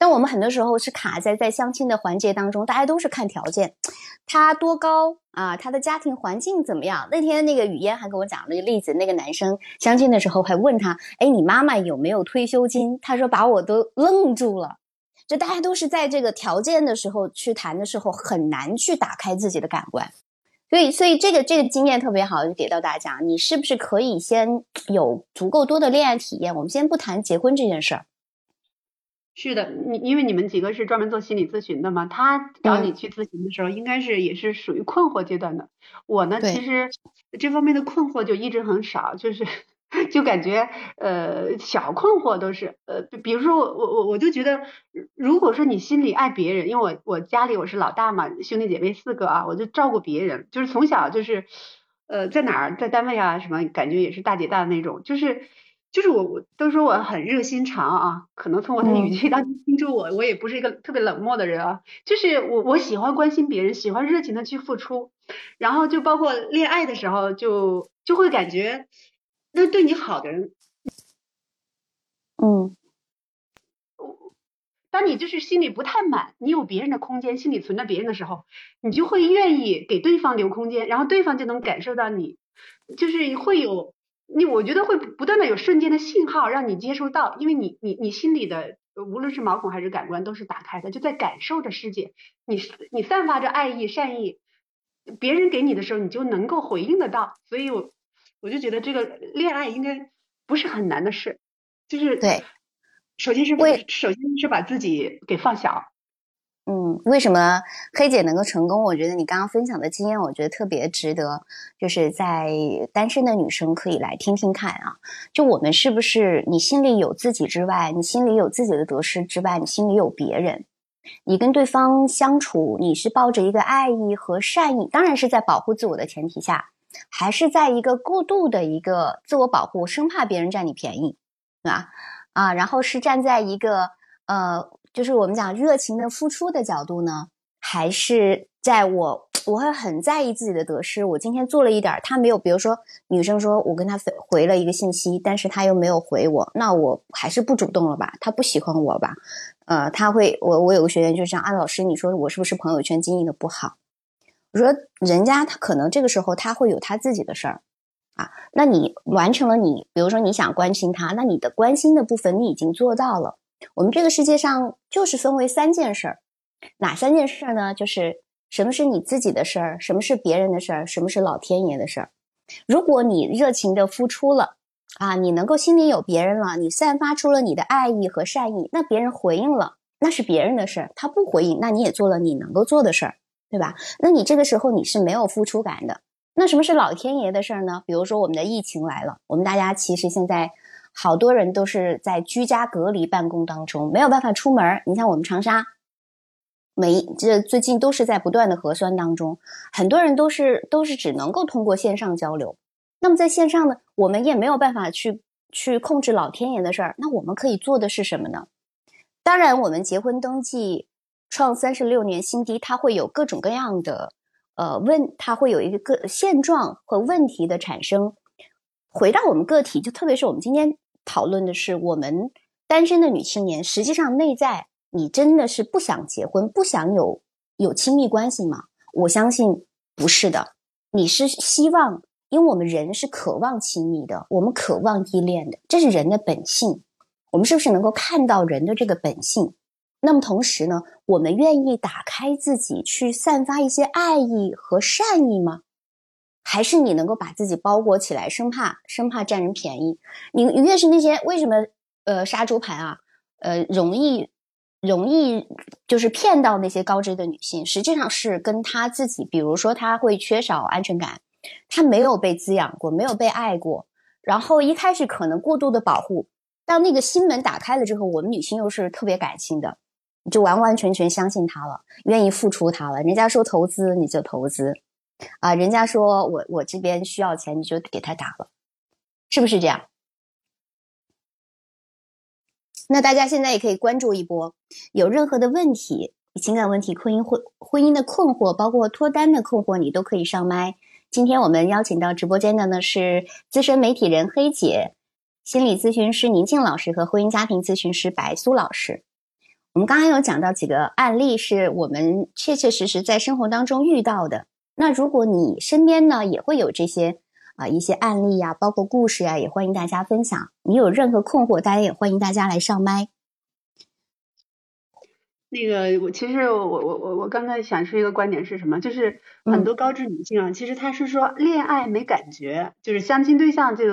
但我们很多时候是卡在在相亲的环节当中，大家都是看条件，他多高啊，他的家庭环境怎么样？那天那个雨嫣还给我讲了一个例子，那个男生相亲的时候还问他，哎，你妈妈有没有退休金？他说把我都愣住了。就大家都是在这个条件的时候去谈的时候，很难去打开自己的感官。所以，所以这个这个经验特别好，就给到大家。你是不是可以先有足够多的恋爱体验？我们先不谈结婚这件事儿。是的，你因为你们几个是专门做心理咨询的嘛，他找你去咨询的时候，应该是也是属于困惑阶段的。我呢，其实这方面的困惑就一直很少，就是 就感觉呃小困惑都是呃，比如说我我我我就觉得，如果说你心里爱别人，因为我我家里我是老大嘛，兄弟姐妹四个啊，我就照顾别人，就是从小就是呃在哪儿在单位啊什么，感觉也是大姐大的那种，就是。就是我，我都说我很热心肠啊，可能从我的语气当中听出我，我也不是一个特别冷漠的人啊。就是我，我喜欢关心别人，喜欢热情的去付出，然后就包括恋爱的时候，就就会感觉那对你好的人，嗯，当你就是心里不太满，你有别人的空间，心里存着别人的时候，你就会愿意给对方留空间，然后对方就能感受到你，就是会有。你我觉得会不断的有瞬间的信号让你接收到，因为你你你心里的无论是毛孔还是感官都是打开的，就在感受着世界，你你散发着爱意善意，别人给你的时候你就能够回应得到，所以我我就觉得这个恋爱应该不是很难的事，就是对，首先是为首先是把自己给放小。嗯，为什么黑姐能够成功？我觉得你刚刚分享的经验，我觉得特别值得，就是在单身的女生可以来听听看啊。就我们是不是你心里有自己之外，你心里有自己的得失之外，你心里有别人？你跟对方相处，你是抱着一个爱意和善意，当然是在保护自我的前提下，还是在一个过度的一个自我保护，生怕别人占你便宜，对吧？啊，然后是站在一个呃。就是我们讲热情的付出的角度呢，还是在我我会很在意自己的得失。我今天做了一点，他没有，比如说女生说我跟他回了一个信息，但是他又没有回我，那我还是不主动了吧？他不喜欢我吧？呃，他会，我我有个学员就这样，啊，老师，你说我是不是朋友圈经营的不好？我说人家他可能这个时候他会有他自己的事儿啊，那你完成了你，比如说你想关心他，那你的关心的部分你已经做到了。我们这个世界上就是分为三件事儿，哪三件事儿呢？就是什么是你自己的事儿，什么是别人的事儿，什么是老天爷的事儿。如果你热情的付出了啊，你能够心里有别人了，你散发出了你的爱意和善意，那别人回应了，那是别人的事儿。他不回应，那你也做了你能够做的事儿，对吧？那你这个时候你是没有付出感的。那什么是老天爷的事儿呢？比如说我们的疫情来了，我们大家其实现在。好多人都是在居家隔离办公当中，没有办法出门。你像我们长沙，每这最近都是在不断的核酸当中，很多人都是都是只能够通过线上交流。那么在线上呢，我们也没有办法去去控制老天爷的事儿。那我们可以做的是什么呢？当然，我们结婚登记创三十六年新低，它会有各种各样的呃问，它会有一个现状和问题的产生。回到我们个体，就特别是我们今天。讨论的是我们单身的女青年，实际上内在你真的是不想结婚、不想有有亲密关系吗？我相信不是的，你是希望，因为我们人是渴望亲密的，我们渴望依恋的，这是人的本性。我们是不是能够看到人的这个本性？那么同时呢，我们愿意打开自己去散发一些爱意和善意吗？还是你能够把自己包裹起来，生怕生怕占人便宜。你越是那些为什么呃杀猪盘啊，呃容易容易就是骗到那些高知的女性，实际上是跟她自己，比如说她会缺少安全感，她没有被滋养过，没有被爱过，然后一开始可能过度的保护，当那个心门打开了之后，我们女性又是特别感性的，就完完全全相信他了，愿意付出他了。人家说投资你就投资。啊，人家说我我这边需要钱，你就给他打了，是不是这样？那大家现在也可以关注一波，有任何的问题，情感问题、婚姻婚婚姻的困惑，包括脱单的困惑，你都可以上麦。今天我们邀请到直播间的呢是资深媒体人黑姐、心理咨询师宁静老师和婚姻家庭咨询师白苏老师。我们刚刚有讲到几个案例，是我们确确实实在生活当中遇到的。那如果你身边呢也会有这些啊一些案例呀，包括故事呀，也欢迎大家分享。你有任何困惑，大家也欢迎大家来上麦。那个我其实我我我我刚才想说一个观点是什么？就是很多高知女性啊，其实她是说恋爱没感觉，就是相亲对象就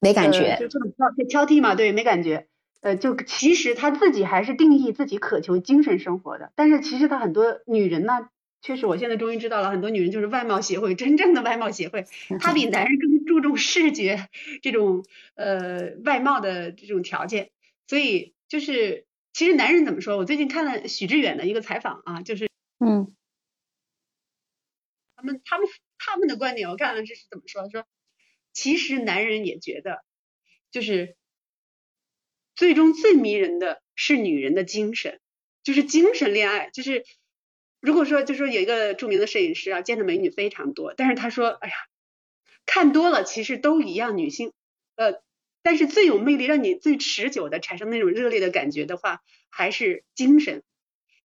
没感觉，就这种挑挑剔嘛，对，没感觉。呃，就其实他自己还是定义自己渴求精神生活的，但是其实他很多女人呢，确实我现在终于知道了，很多女人就是外貌协会，真正的外貌协会，她比男人更注重视觉这种呃外貌的这种条件，所以就是其实男人怎么说？我最近看了许志远的一个采访啊，就是嗯，他们他们他们的观点，我看了这是怎么说？说其实男人也觉得就是。最终最迷人的是女人的精神，就是精神恋爱。就是如果说，就说有一个著名的摄影师啊，见的美女非常多，但是他说，哎呀，看多了其实都一样，女性，呃，但是最有魅力，让你最持久的产生那种热烈的感觉的话，还是精神。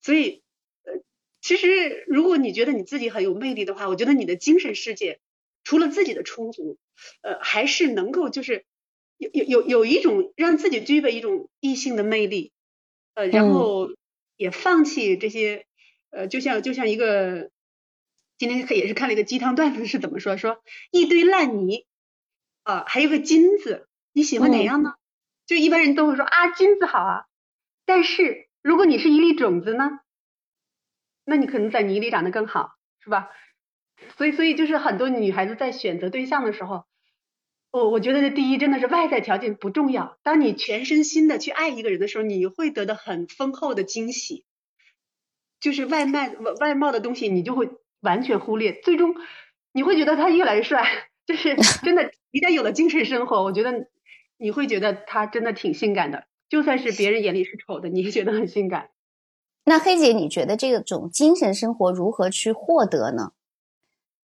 所以，呃，其实如果你觉得你自己很有魅力的话，我觉得你的精神世界除了自己的充足，呃，还是能够就是。有有有有一种让自己具备一种异性的魅力，呃，然后也放弃这些，呃，就像就像一个今天也是看了一个鸡汤段子是怎么说，说一堆烂泥啊，还有个金子，你喜欢哪样呢？就一般人都会说啊，金子好啊，但是如果你是一粒种子呢，那你可能在泥里长得更好，是吧？所以所以就是很多女孩子在选择对象的时候。我我觉得这第一真的是外在条件不重要。当你全身心的去爱一个人的时候，你会得到很丰厚的惊喜。就是外卖外外貌的东西，你就会完全忽略。最终你会觉得他越来越帅。就是真的，一旦有了精神生活，我觉得你会觉得他真的挺性感的。就算是别人眼里是丑的，你也觉得很性感。那黑姐，你觉得这种精神生活如何去获得呢？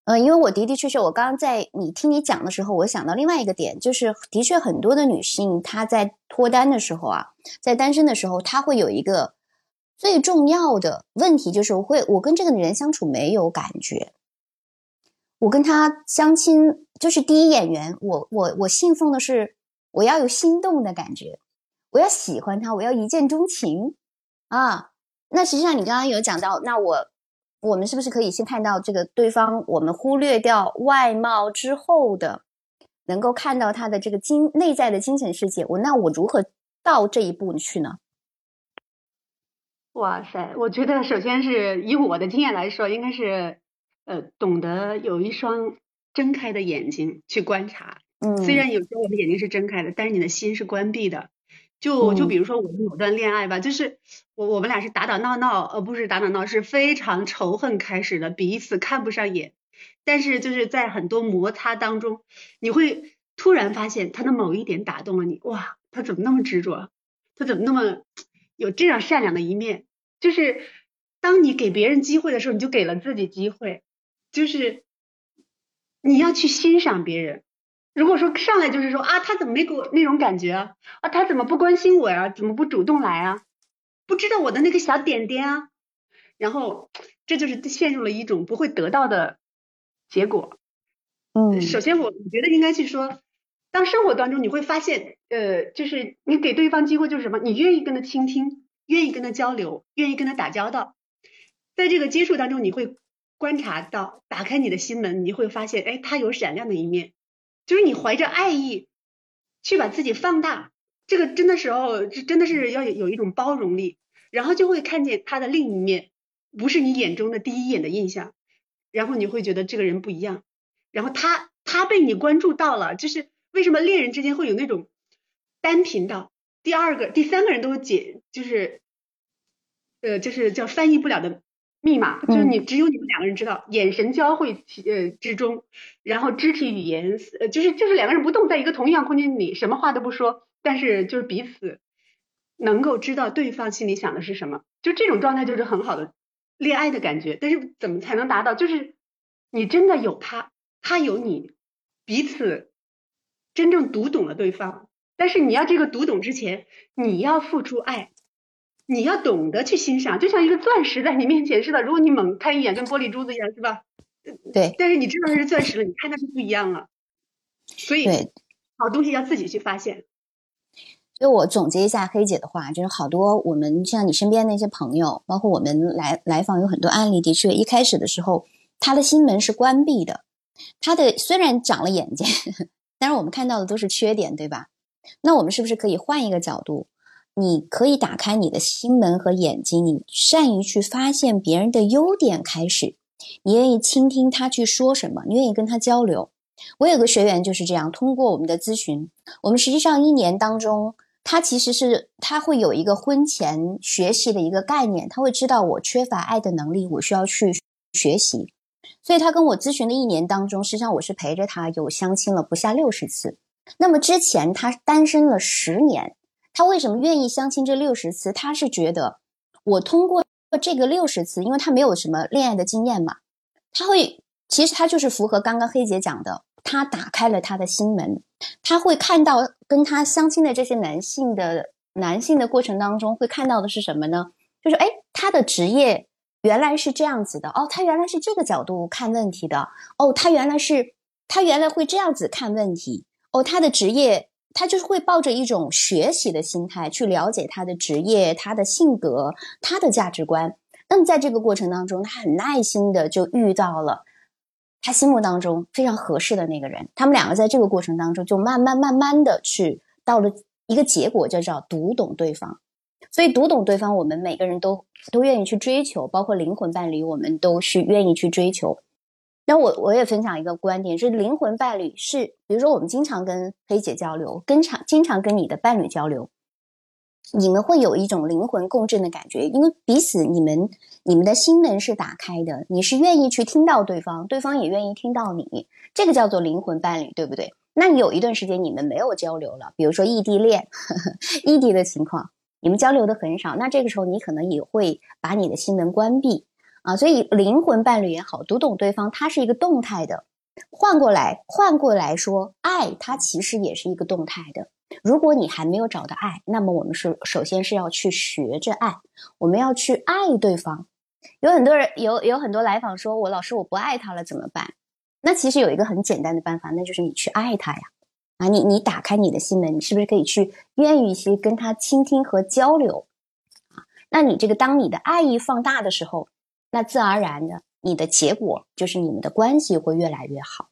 呃，因为我的的确确，我刚刚在你听你讲的时候，我想到另外一个点，就是的确很多的女性她在脱单的时候啊，在单身的时候，她会有一个最重要的问题，就是我会我跟这个女人相处没有感觉，我跟她相亲就是第一眼缘，我我我信奉的是我要有心动的感觉，我要喜欢她，我要一见钟情啊。那实际上你刚刚有讲到，那我。我们是不是可以先看到这个对方？我们忽略掉外貌之后的，能够看到他的这个精内在的精神世界。我那我如何到这一步去呢？哇塞，我觉得首先是以我的经验来说，应该是呃懂得有一双睁开的眼睛去观察。嗯，虽然有时候我们眼睛是睁开的，但是你的心是关闭的。就就比如说我们有段恋爱吧，就是我我们俩是打打闹闹，呃不是打打闹，是非常仇恨开始的，彼此看不上眼。但是就是在很多摩擦当中，你会突然发现他的某一点打动了你，哇，他怎么那么执着？他怎么那么有这样善良的一面？就是当你给别人机会的时候，你就给了自己机会，就是你要去欣赏别人。如果说上来就是说啊，他怎么没给我那种感觉啊？啊，他怎么不关心我呀？怎么不主动来啊？不知道我的那个小点点啊？然后这就是陷入了一种不会得到的结果。嗯，首先我觉得应该去说，当生活当中你会发现，呃，就是你给对方机会就是什么？你愿意跟他倾听，愿意跟他交流，愿意跟他打交道，在这个接触当中，你会观察到，打开你的心门，你会发现，哎，他有闪亮的一面。就是你怀着爱意去把自己放大，这个真的时候，真的是要有有一种包容力，然后就会看见他的另一面，不是你眼中的第一眼的印象，然后你会觉得这个人不一样，然后他他被你关注到了，就是为什么恋人之间会有那种单频道，第二个、第三个人都解，就是呃，就是叫翻译不了的。密码就是你只有你们两个人知道，眼神交汇呃之中，然后肢体语言呃就是就是两个人不动在一个同样空间里，什么话都不说，但是就是彼此能够知道对方心里想的是什么，就这种状态就是很好的恋爱的感觉。但是怎么才能达到？就是你真的有他，他有你，彼此真正读懂了对方。但是你要这个读懂之前，你要付出爱。你要懂得去欣赏，就像一个钻石在你面前似的。如果你猛看一眼，跟玻璃珠子一样，是吧？对。但是你知道它是钻石了，你看它就不一样了。所以，好东西要自己去发现。所以我总结一下黑姐的话，就是好多我们像你身边那些朋友，包括我们来来访有很多案例，的确一开始的时候，他的心门是关闭的。他的虽然长了眼睛，但是我们看到的都是缺点，对吧？那我们是不是可以换一个角度？你可以打开你的心门和眼睛，你善于去发现别人的优点，开始，你愿意倾听他去说什么，你愿意跟他交流。我有个学员就是这样，通过我们的咨询，我们实际上一年当中，他其实是他会有一个婚前学习的一个概念，他会知道我缺乏爱的能力，我需要去学习。所以他跟我咨询的一年当中，实际上我是陪着他有相亲了不下六十次。那么之前他单身了十年，他为什么愿意相亲这六十次？他是觉得我通过这个六十次，因为他没有什么恋爱的经验嘛，他会其实他就是符合刚刚黑姐讲的。他打开了他的心门，他会看到跟他相亲的这些男性的男性的过程当中，会看到的是什么呢？就是哎，他的职业原来是这样子的哦，他原来是这个角度看问题的哦，他原来是他原来会这样子看问题哦，他的职业他就是会抱着一种学习的心态去了解他的职业、他的性格、他的价值观。那么在这个过程当中，他很耐心的就遇到了。他心目当中非常合适的那个人，他们两个在这个过程当中就慢慢慢慢的去到了一个结果，就叫读懂对方。所以读懂对方，我们每个人都都愿意去追求，包括灵魂伴侣，我们都是愿意去追求。那我我也分享一个观点，是灵魂伴侣是，比如说我们经常跟黑姐交流，跟常经常跟你的伴侣交流。你们会有一种灵魂共振的感觉，因为彼此你们你们的心门是打开的，你是愿意去听到对方，对方也愿意听到你，这个叫做灵魂伴侣，对不对？那你有一段时间你们没有交流了，比如说异地恋、呵 呵异地的情况，你们交流的很少，那这个时候你可能也会把你的心门关闭啊。所以灵魂伴侣也好，读懂对方，它是一个动态的。换过来，换过来说，爱它其实也是一个动态的。如果你还没有找到爱，那么我们是首先是要去学着爱，我们要去爱对方。有很多人有有很多来访说，我老师我不爱他了怎么办？那其实有一个很简单的办法，那就是你去爱他呀。啊，你你打开你的心门，你是不是可以去愿意去跟他倾听和交流？啊，那你这个当你的爱意放大的时候，那自然而然的，你的结果就是你们的关系会越来越好。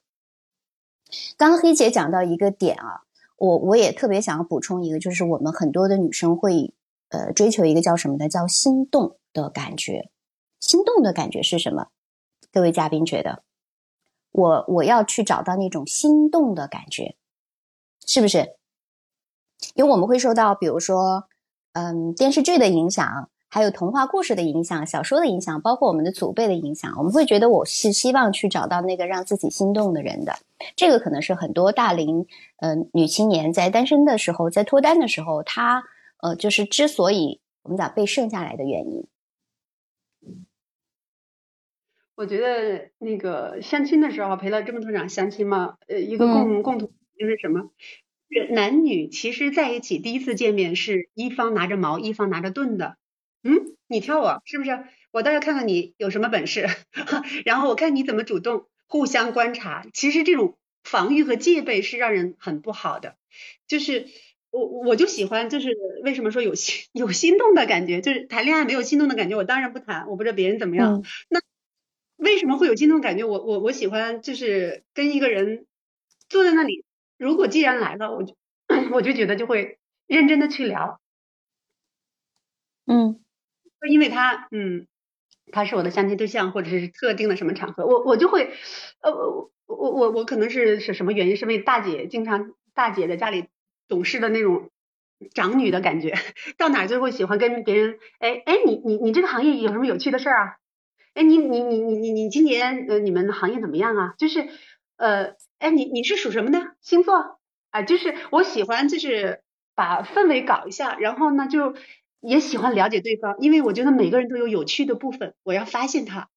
刚刚黑姐讲到一个点啊。我我也特别想要补充一个，就是我们很多的女生会呃追求一个叫什么呢，叫心动的感觉。心动的感觉是什么？各位嘉宾觉得，我我要去找到那种心动的感觉，是不是？因为我们会受到，比如说，嗯，电视剧的影响。还有童话故事的影响、小说的影响，包括我们的祖辈的影响，我们会觉得我是希望去找到那个让自己心动的人的。这个可能是很多大龄嗯女青年在单身的时候，在脱单的时候，她呃就是之所以我们讲被剩下来的原因。我觉得那个相亲的时候陪了这么多场相亲嘛，呃，一个共共同就是什么？男女其实在一起第一次见面是一方拿着矛，一方拿着盾的。嗯，你挑我是不是？我倒要看看你有什么本事，然后我看你怎么主动，互相观察。其实这种防御和戒备是让人很不好的。就是我我就喜欢，就是为什么说有心有心动的感觉？就是谈恋爱没有心动的感觉，我当然不谈。我不知道别人怎么样。那为什么会有心动感觉？我我我喜欢就是跟一个人坐在那里，如果既然来了，我就 我就觉得就会认真的去聊。嗯。因为他，嗯，他是我的相亲对象，或者是特定的什么场合，我我就会，呃，我我我我可能是是什么原因？是为大姐经常大姐在家里懂事的那种长女的感觉，到哪就会喜欢跟别人，哎哎，你你你这个行业有什么有趣的事儿啊？哎，你你你你你你今年呃你们行业怎么样啊？就是呃，哎你你是属什么的星座？啊，就是我喜欢就是把氛围搞一下，然后呢就。也喜欢了解对方，因为我觉得每个人都有有趣的部分，我要发现他。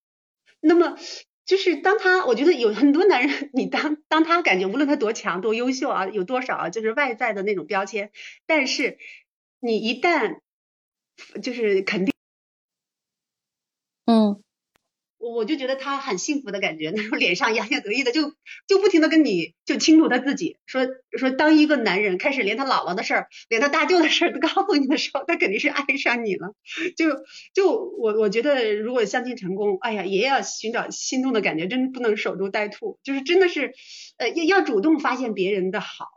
那么，就是当他，我觉得有很多男人，你当 当他感觉无论他多强多优秀啊，有多少啊，就是外在的那种标签，但是你一旦就是肯定，嗯。我就觉得他很幸福的感觉，那种脸上洋洋得意的，就就不停的跟你就倾吐他自己，说说当一个男人开始连他姥姥的事儿，连他大舅的事儿都告诉你的时候，他肯定是爱上你了。就就我我觉得如果相亲成功，哎呀，也要寻找心动的感觉，真不能守株待兔，就是真的是呃要要主动发现别人的好，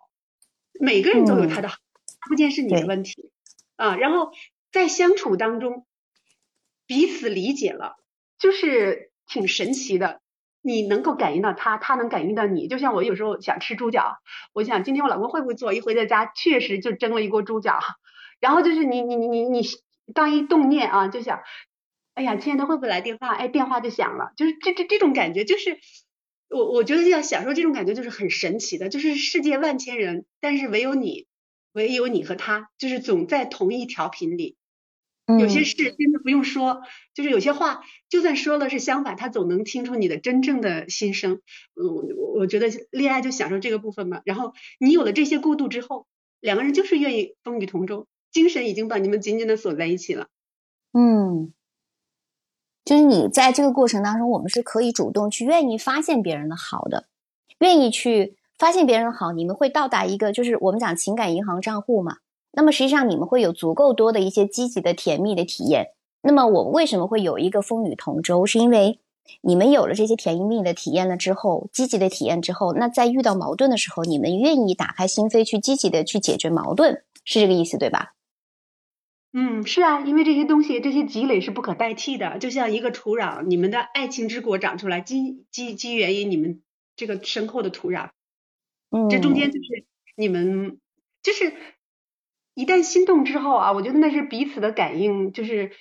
每个人都有他的好，看不见是你的问题。啊，然后在相处当中彼此理解了，就是挺神奇的。你能够感应到他，他能感应到你。就像我有时候想吃猪脚，我想今天我老公会不会做？一回到家，确实就蒸了一锅猪脚。然后就是你你你你你当一动念啊，就想，哎呀，亲爱的会不会来电话？哎，电话就响了，就是这这这种感觉，就是我我觉得要享受这种感觉，就是很神奇的，就是世界万千人，但是唯有你，唯有你和他，就是总在同一条频里。有些事真的不用说，就是有些话，就算说了是相反，他总能听出你的真正的心声。嗯，我我觉得恋爱就享受这个部分嘛。然后你有了这些过渡之后，两个人就是愿意风雨同舟，精神已经把你们紧紧的锁在一起了。嗯，就是你在这个过程当中，我们是可以主动去愿意发现别人的好的，愿意去发现别人好，你们会到达一个就是我们讲情感银行账户嘛。那么实际上你们会有足够多的一些积极的甜蜜的体验。那么我为什么会有一个风雨同舟？是因为你们有了这些甜蜜的体验了之后，积极的体验之后，那在遇到矛盾的时候，你们愿意打开心扉去积极的去解决矛盾，是这个意思对吧？嗯，是啊，因为这些东西这些积累是不可代替的，就像一个土壤，你们的爱情之果长出来，基基基源于你们这个深厚的土壤。嗯，这中间就是你们就是。一旦心动之后啊，我觉得那是彼此的感应，就是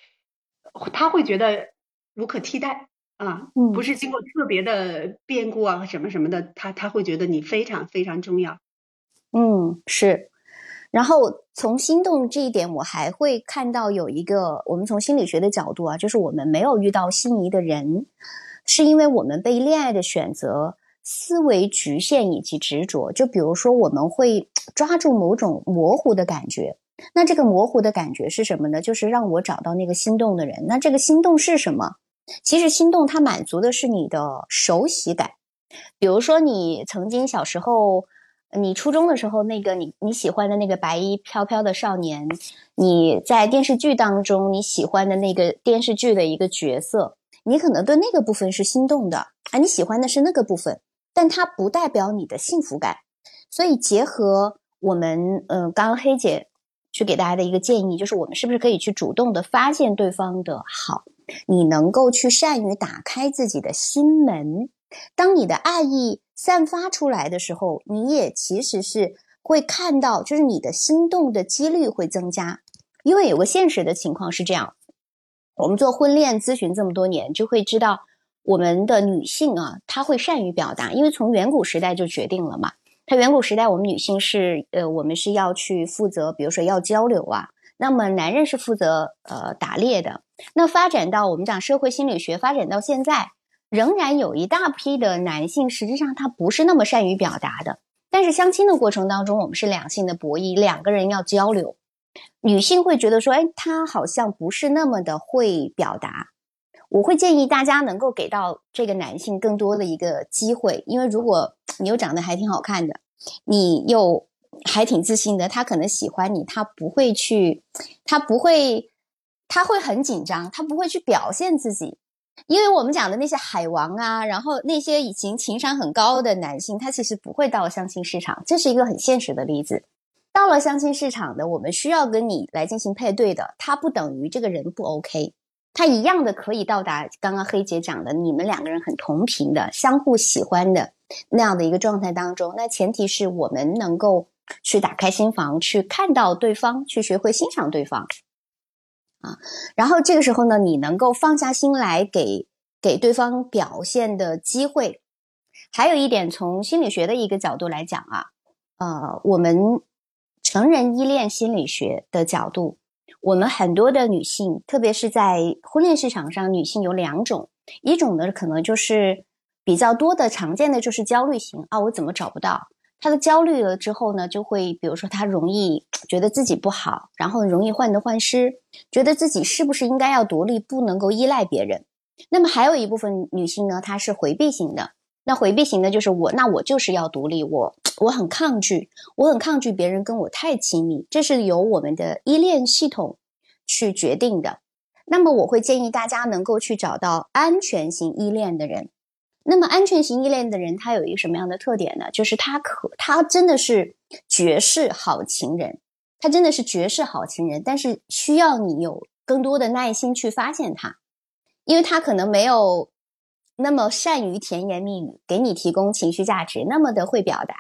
他会觉得无可替代啊，不是经过特别的变故啊什么什么的，他他会觉得你非常非常重要。嗯，是。然后从心动这一点，我还会看到有一个，我们从心理学的角度啊，就是我们没有遇到心仪的人，是因为我们被恋爱的选择。思维局限以及执着，就比如说我们会抓住某种模糊的感觉，那这个模糊的感觉是什么呢？就是让我找到那个心动的人。那这个心动是什么？其实心动它满足的是你的熟悉感。比如说你曾经小时候，你初中的时候，那个你你喜欢的那个白衣飘飘的少年，你在电视剧当中你喜欢的那个电视剧的一个角色，你可能对那个部分是心动的啊，你喜欢的是那个部分。但它不代表你的幸福感，所以结合我们，嗯，刚刚黑姐去给大家的一个建议，就是我们是不是可以去主动的发现对方的好？你能够去善于打开自己的心门，当你的爱意散发出来的时候，你也其实是会看到，就是你的心动的几率会增加。因为有个现实的情况是这样，我们做婚恋咨询这么多年，就会知道。我们的女性啊，她会善于表达，因为从远古时代就决定了嘛。她远古时代，我们女性是呃，我们是要去负责，比如说要交流啊。那么男人是负责呃打猎的。那发展到我们讲社会心理学，发展到现在，仍然有一大批的男性，实际上他不是那么善于表达的。但是相亲的过程当中，我们是两性的博弈，两个人要交流，女性会觉得说，哎，他好像不是那么的会表达。我会建议大家能够给到这个男性更多的一个机会，因为如果你又长得还挺好看的，你又还挺自信的，他可能喜欢你，他不会去，他不会，他会很紧张，他不会去表现自己，因为我们讲的那些海王啊，然后那些已经情商很高的男性，他其实不会到相亲市场，这是一个很现实的例子。到了相亲市场的，我们需要跟你来进行配对的，他不等于这个人不 OK。他一样的可以到达刚刚黑姐讲的，你们两个人很同频的、相互喜欢的那样的一个状态当中。那前提是我们能够去打开心房，去看到对方，去学会欣赏对方啊。然后这个时候呢，你能够放下心来，给给对方表现的机会。还有一点，从心理学的一个角度来讲啊，呃，我们成人依恋心理学的角度。我们很多的女性，特别是在婚恋市场上，女性有两种，一种呢可能就是比较多的常见的就是焦虑型啊，我怎么找不到？她的焦虑了之后呢，就会比如说她容易觉得自己不好，然后容易患得患失，觉得自己是不是应该要独立，不能够依赖别人。那么还有一部分女性呢，她是回避型的。那回避型的就是我，那我就是要独立，我我很抗拒，我很抗拒别人跟我太亲密，这是由我们的依恋系统去决定的。那么我会建议大家能够去找到安全型依恋的人。那么安全型依恋的人，他有一个什么样的特点呢？就是他可他真的是绝世好情人，他真的是绝世好情人，但是需要你有更多的耐心去发现他，因为他可能没有那么善于甜言蜜语，给你提供情绪价值，那么的会表达，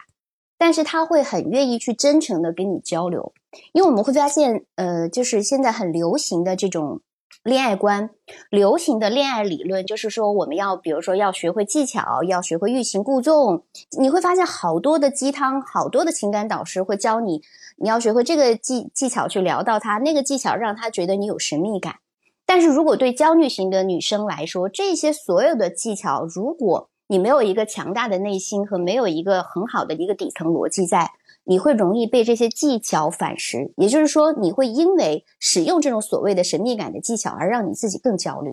但是他会很愿意去真诚的跟你交流，因为我们会发现，呃，就是现在很流行的这种。恋爱观，流行的恋爱理论就是说，我们要比如说要学会技巧，要学会欲擒故纵。你会发现好多的鸡汤，好多的情感导师会教你，你要学会这个技技巧去聊到他，那个技巧让他觉得你有神秘感。但是如果对焦虑型的女生来说，这些所有的技巧，如果你没有一个强大的内心和没有一个很好的一个底层逻辑在。你会容易被这些技巧反噬，也就是说，你会因为使用这种所谓的神秘感的技巧而让你自己更焦虑，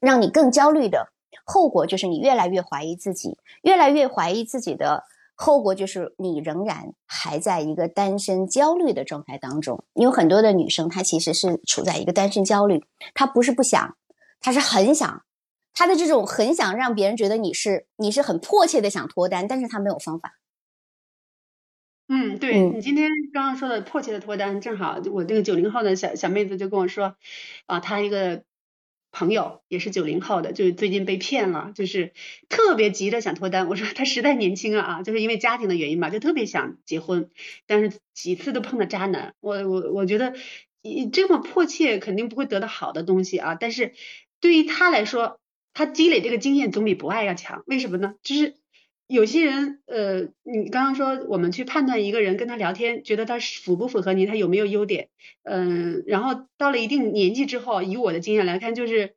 让你更焦虑的后果就是你越来越怀疑自己，越来越怀疑自己的后果就是你仍然还在一个单身焦虑的状态当中。有很多的女生她其实是处在一个单身焦虑，她不是不想，她是很想，她的这种很想让别人觉得你是你是很迫切的想脱单，但是她没有方法。嗯，对你今天刚刚说的迫切的脱单，正好我这个九零后的小小妹子就跟我说，啊，她一个朋友也是九零后的，就是最近被骗了，就是特别急着想脱单。我说他实在年轻啊，啊，就是因为家庭的原因吧，就特别想结婚，但是几次都碰到渣男。我我我觉得这么迫切肯定不会得到好的东西啊。但是对于他来说，他积累这个经验总比不爱要强。为什么呢？就是。有些人，呃，你刚刚说我们去判断一个人跟他聊天，觉得他符不符合你，他有没有优点，嗯，然后到了一定年纪之后，以我的经验来看，就是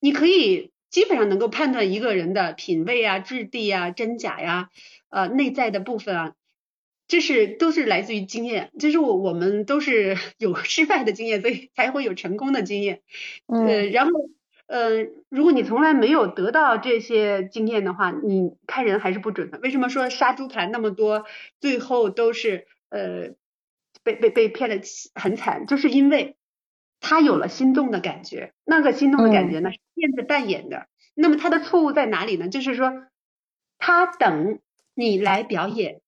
你可以基本上能够判断一个人的品味啊、质地啊、真假呀、呃内在的部分啊，这是都是来自于经验，就是我我们都是 有失败的经验，所以才会有成功的经验，呃，然后。呃，如果你从来没有得到这些经验的话，你看人还是不准的。为什么说杀猪盘那么多，最后都是呃被被被骗的很惨？就是因为他有了心动的感觉，那个心动的感觉呢是骗子扮演的。那么他的错误在哪里呢？就是说他等你来表演，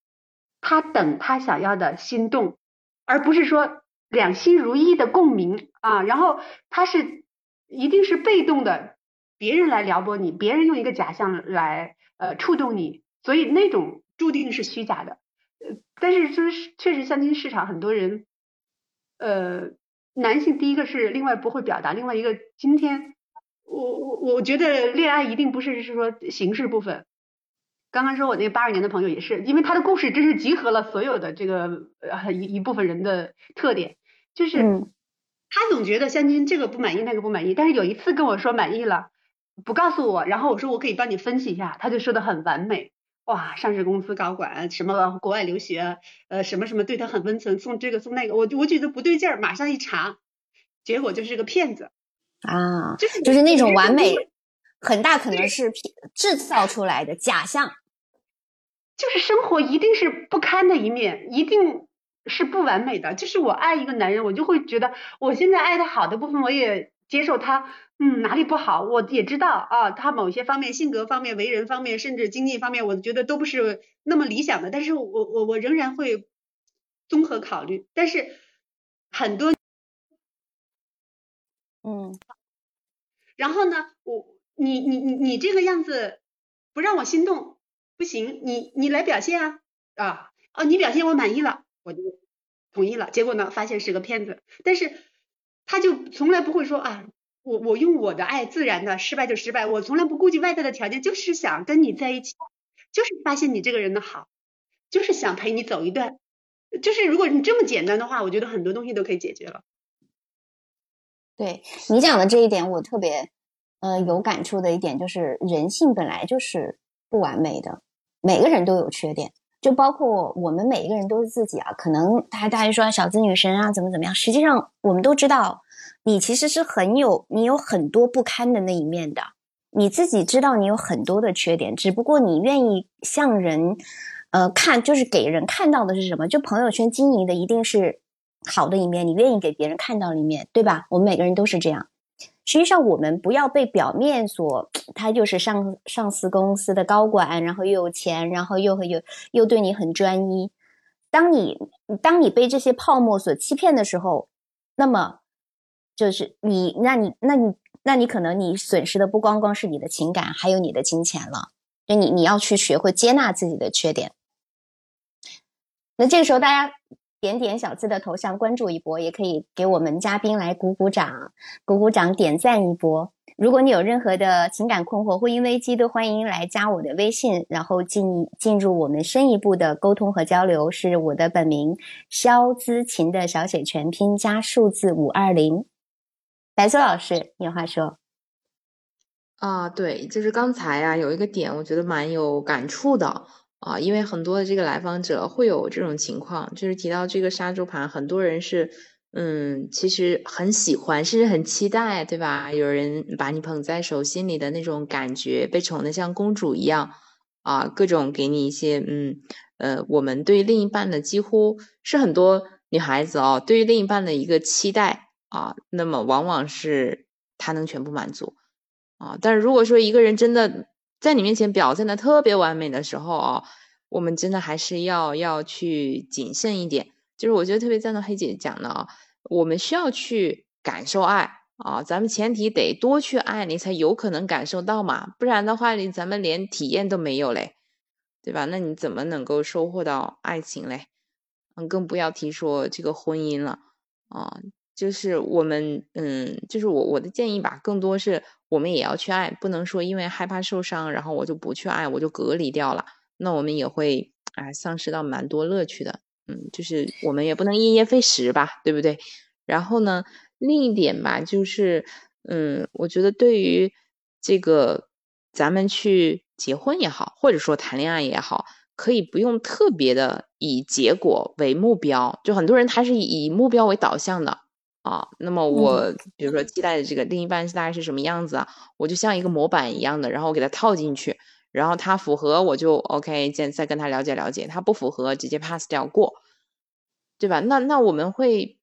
他等他想要的心动，而不是说两心如一的共鸣啊。然后他是。一定是被动的，别人来撩拨你，别人用一个假象来呃触动你，所以那种注定是虚假的。呃，但是就是确实相亲市场很多人，呃，男性第一个是另外不会表达，另外一个今天我我我觉得恋爱一定不是是说形式部分。刚刚说我那个八二年的朋友也是，因为他的故事真是集合了所有的这个呃一一部分人的特点，就是。他总觉得相亲这个不满意那个不满意，但是有一次跟我说满意了，不告诉我，然后我说我可以帮你分析一下，他就说的很完美，哇，上市公司高管，什么国外留学，呃，什么什么对他很温存，送这个送那个，我我觉得不对劲儿，马上一查，结果就是个骗子啊，就是就是那种完美，很大可能是制造出来的假象，就是生活一定是不堪的一面，一定。是不完美的，就是我爱一个男人，我就会觉得我现在爱他好的部分，我也接受他，嗯，哪里不好，我也知道啊，他某些方面，性格方面、为人方面，甚至经济方面，我觉得都不是那么理想的，但是我我我仍然会综合考虑。但是很多，嗯，然后呢，我你你你你这个样子不让我心动，不行，你你来表现啊啊哦，你表现我满意了。我就同意了，结果呢，发现是个骗子。但是他就从来不会说啊，我我用我的爱自然的，失败就失败，我从来不顾及外在的条件，就是想跟你在一起，就是发现你这个人的好，就是想陪你走一段。就是如果你这么简单的话，我觉得很多东西都可以解决了。对你讲的这一点，我特别呃有感触的一点就是，人性本来就是不完美的，每个人都有缺点。就包括我们每一个人都是自己啊，可能大家大家说小资女神啊，怎么怎么样？实际上我们都知道，你其实是很有，你有很多不堪的那一面的。你自己知道你有很多的缺点，只不过你愿意向人，呃，看，就是给人看到的是什么？就朋友圈经营的一定是好的一面，你愿意给别人看到的一面，对吧？我们每个人都是这样。实际上，我们不要被表面所，他就是上上市公司的高管，然后又有钱，然后又又又对你很专一。当你当你被这些泡沫所欺骗的时候，那么就是你，那你，那你，那你可能你损失的不光光是你的情感，还有你的金钱了。就你你要去学会接纳自己的缺点。那这个时候，大家点点小资的头像关注一波，也可以给我们嘉宾来鼓鼓掌，鼓鼓掌，点赞一波。如果你有任何的情感困惑、婚姻危机，都欢迎来加我的微信，然后进进入我们深一步的沟通和交流。是我的本名肖姿琴的小写全拼加数字五二零。白苏老师，有话说？啊，对，就是刚才啊，有一个点，我觉得蛮有感触的啊，因为很多的这个来访者会有这种情况，就是提到这个杀猪盘，很多人是。嗯，其实很喜欢，甚至很期待，对吧？有人把你捧在手心里的那种感觉，被宠的像公主一样啊，各种给你一些嗯呃，我们对另一半的几乎是很多女孩子哦，对于另一半的一个期待啊，那么往往是他能全部满足啊。但是如果说一个人真的在你面前表现的特别完美的时候啊，我们真的还是要要去谨慎一点。就是我觉得特别赞同黑姐讲的啊。我们需要去感受爱啊，咱们前提得多去爱你，才有可能感受到嘛，不然的话，你咱们连体验都没有嘞，对吧？那你怎么能够收获到爱情嘞？嗯，更不要提说这个婚姻了啊。就是我们，嗯，就是我我的建议吧，更多是我们也要去爱，不能说因为害怕受伤，然后我就不去爱，我就隔离掉了，那我们也会啊丧失到蛮多乐趣的。嗯，就是我们也不能因噎废食吧，对不对？然后呢，另一点吧，就是，嗯，我觉得对于这个咱们去结婚也好，或者说谈恋爱也好，可以不用特别的以结果为目标。就很多人他是以目标为导向的啊。那么我比如说期待的这个另一半大概是什么样子啊？我就像一个模板一样的，然后我给他套进去。然后他符合我就 OK，再再跟他了解了解，他不符合直接 pass 掉过，对吧？那那我们会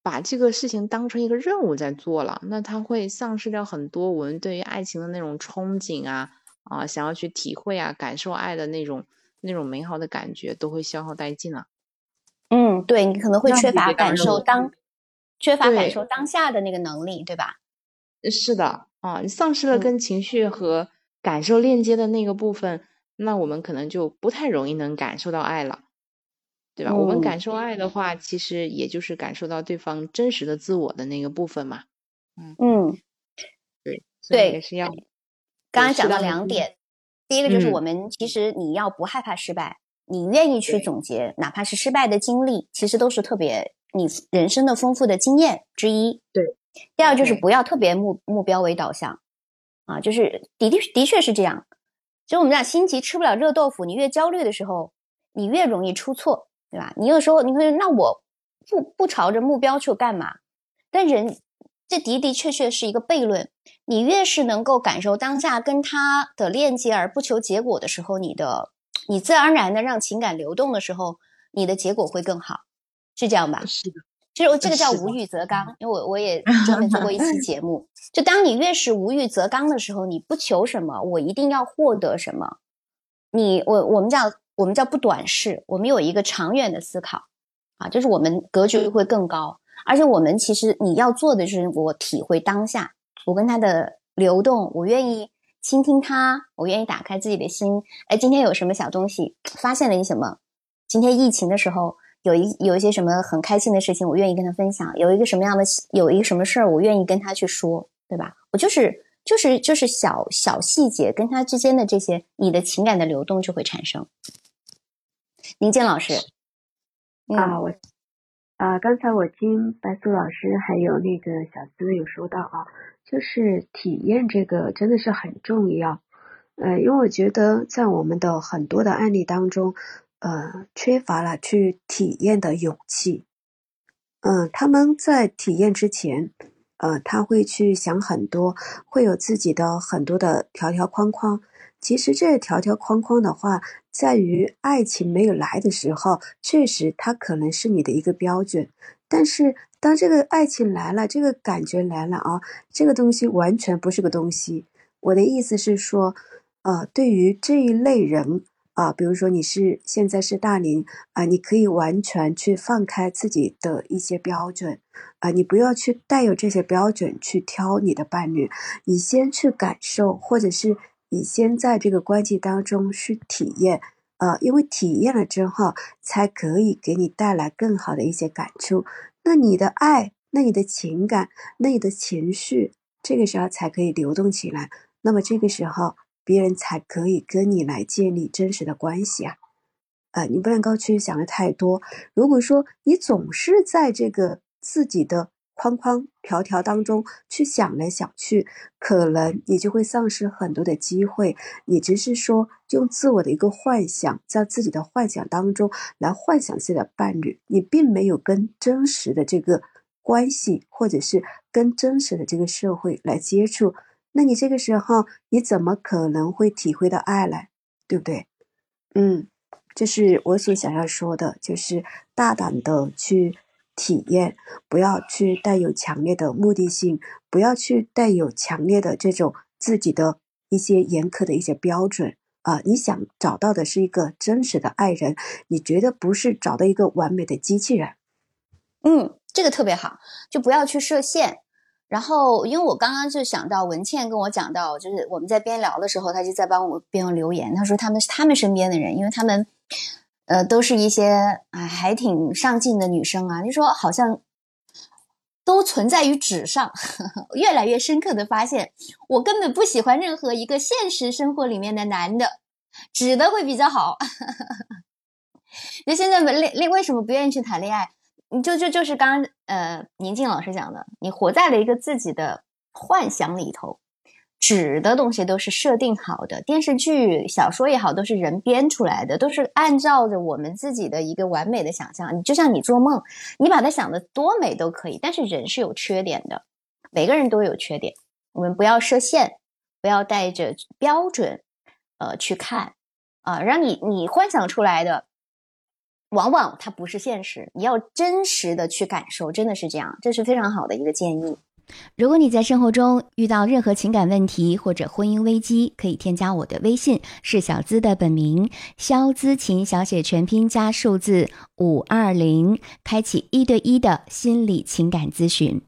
把这个事情当成一个任务在做了，那他会丧失掉很多我们对于爱情的那种憧憬啊啊，想要去体会啊，感受爱的那种那种美好的感觉都会消耗殆尽了。嗯，对你可能会缺乏感受当缺乏感受当下的那个能力，对吧？是的啊，你丧失了跟情绪和。感受链接的那个部分，那我们可能就不太容易能感受到爱了，对吧？我们感受爱的话，其实也就是感受到对方真实的自我的那个部分嘛。嗯嗯，对对，也是要。刚刚讲到两点，第一个就是我们其实你要不害怕失败，你愿意去总结，哪怕是失败的经历，其实都是特别你人生的丰富的经验之一。对。第二就是不要特别目目标为导向。啊，就是的的的确是这样。就我们讲心急吃不了热豆腐，你越焦虑的时候，你越容易出错，对吧？你有时候你会那我不不朝着目标去干嘛？但人这的的确确是一个悖论。你越是能够感受当下跟他的链接而不求结果的时候，你的你自然而然的让情感流动的时候，你的结果会更好，是这样吧？是的。其实我这个叫无欲则刚，因为我我也 专门做过一期 节目。就当你越是无欲则刚的时候，你不求什么，我一定要获得什么。你我我们叫我们叫不短视，我们有一个长远的思考啊，就是我们格局会更高。而且我们其实你要做的就是我体会当下，我跟他的流动，我愿意倾听他，我愿意打开自己的心。哎，今天有什么小东西，发现了一什么？今天疫情的时候。有一有一些什么很开心的事情，我愿意跟他分享；有一个什么样的有一个什么事儿，我愿意跟他去说，对吧？我就是就是就是小小细节跟他之间的这些，你的情感的流动就会产生。林健老师，啊，我啊，刚才我听白素老师还有那个小资有说到啊，就是体验这个真的是很重要，呃，因为我觉得在我们的很多的案例当中。呃，缺乏了去体验的勇气。嗯，他们在体验之前，呃，他会去想很多，会有自己的很多的条条框框。其实这条条框框的话，在于爱情没有来的时候，确实它可能是你的一个标准。但是当这个爱情来了，这个感觉来了啊，这个东西完全不是个东西。我的意思是说，呃，对于这一类人。啊，比如说你是现在是大龄啊，你可以完全去放开自己的一些标准啊，你不要去带有这些标准去挑你的伴侣，你先去感受，或者是你先在这个关系当中去体验啊，因为体验了之后，才可以给你带来更好的一些感触。那你的爱，那你的情感，那你的情绪，这个时候才可以流动起来。那么这个时候。别人才可以跟你来建立真实的关系啊，呃，你不能够去想的太多。如果说你总是在这个自己的框框条条当中去想来想去，可能你就会丧失很多的机会。你只是说用自我的一个幻想，在自己的幻想当中来幻想自己的伴侣，你并没有跟真实的这个关系，或者是跟真实的这个社会来接触。那你这个时候你怎么可能会体会到爱呢？对不对？嗯，这是我所想要说的，就是大胆的去体验，不要去带有强烈的目的性，不要去带有强烈的这种自己的一些严苛的一些标准啊！你想找到的是一个真实的爱人，你觉得不是找到一个完美的机器人？嗯，这个特别好，就不要去设限。然后，因为我刚刚就想到文倩跟我讲到，就是我们在边聊的时候，他就在帮我边留言。他说他们是他们身边的人，因为他们，呃，都是一些啊还挺上进的女生啊。就说好像都存在于纸上，呵 呵越来越深刻的发现，我根本不喜欢任何一个现实生活里面的男的，纸的会比较好。那现在为为为什么不愿意去谈恋爱？你就就就是刚刚呃宁静老师讲的，你活在了一个自己的幻想里头，纸的东西都是设定好的，电视剧、小说也好，都是人编出来的，都是按照着我们自己的一个完美的想象。你就像你做梦，你把它想的多美都可以，但是人是有缺点的，每个人都有缺点，我们不要设限，不要带着标准呃去看啊，让你你幻想出来的。往往它不是现实，你要真实的去感受，真的是这样，这是非常好的一个建议。如果你在生活中遇到任何情感问题或者婚姻危机，可以添加我的微信，是小资的本名肖资琴，小写全拼加数字五二零，开启一对一的心理情感咨询。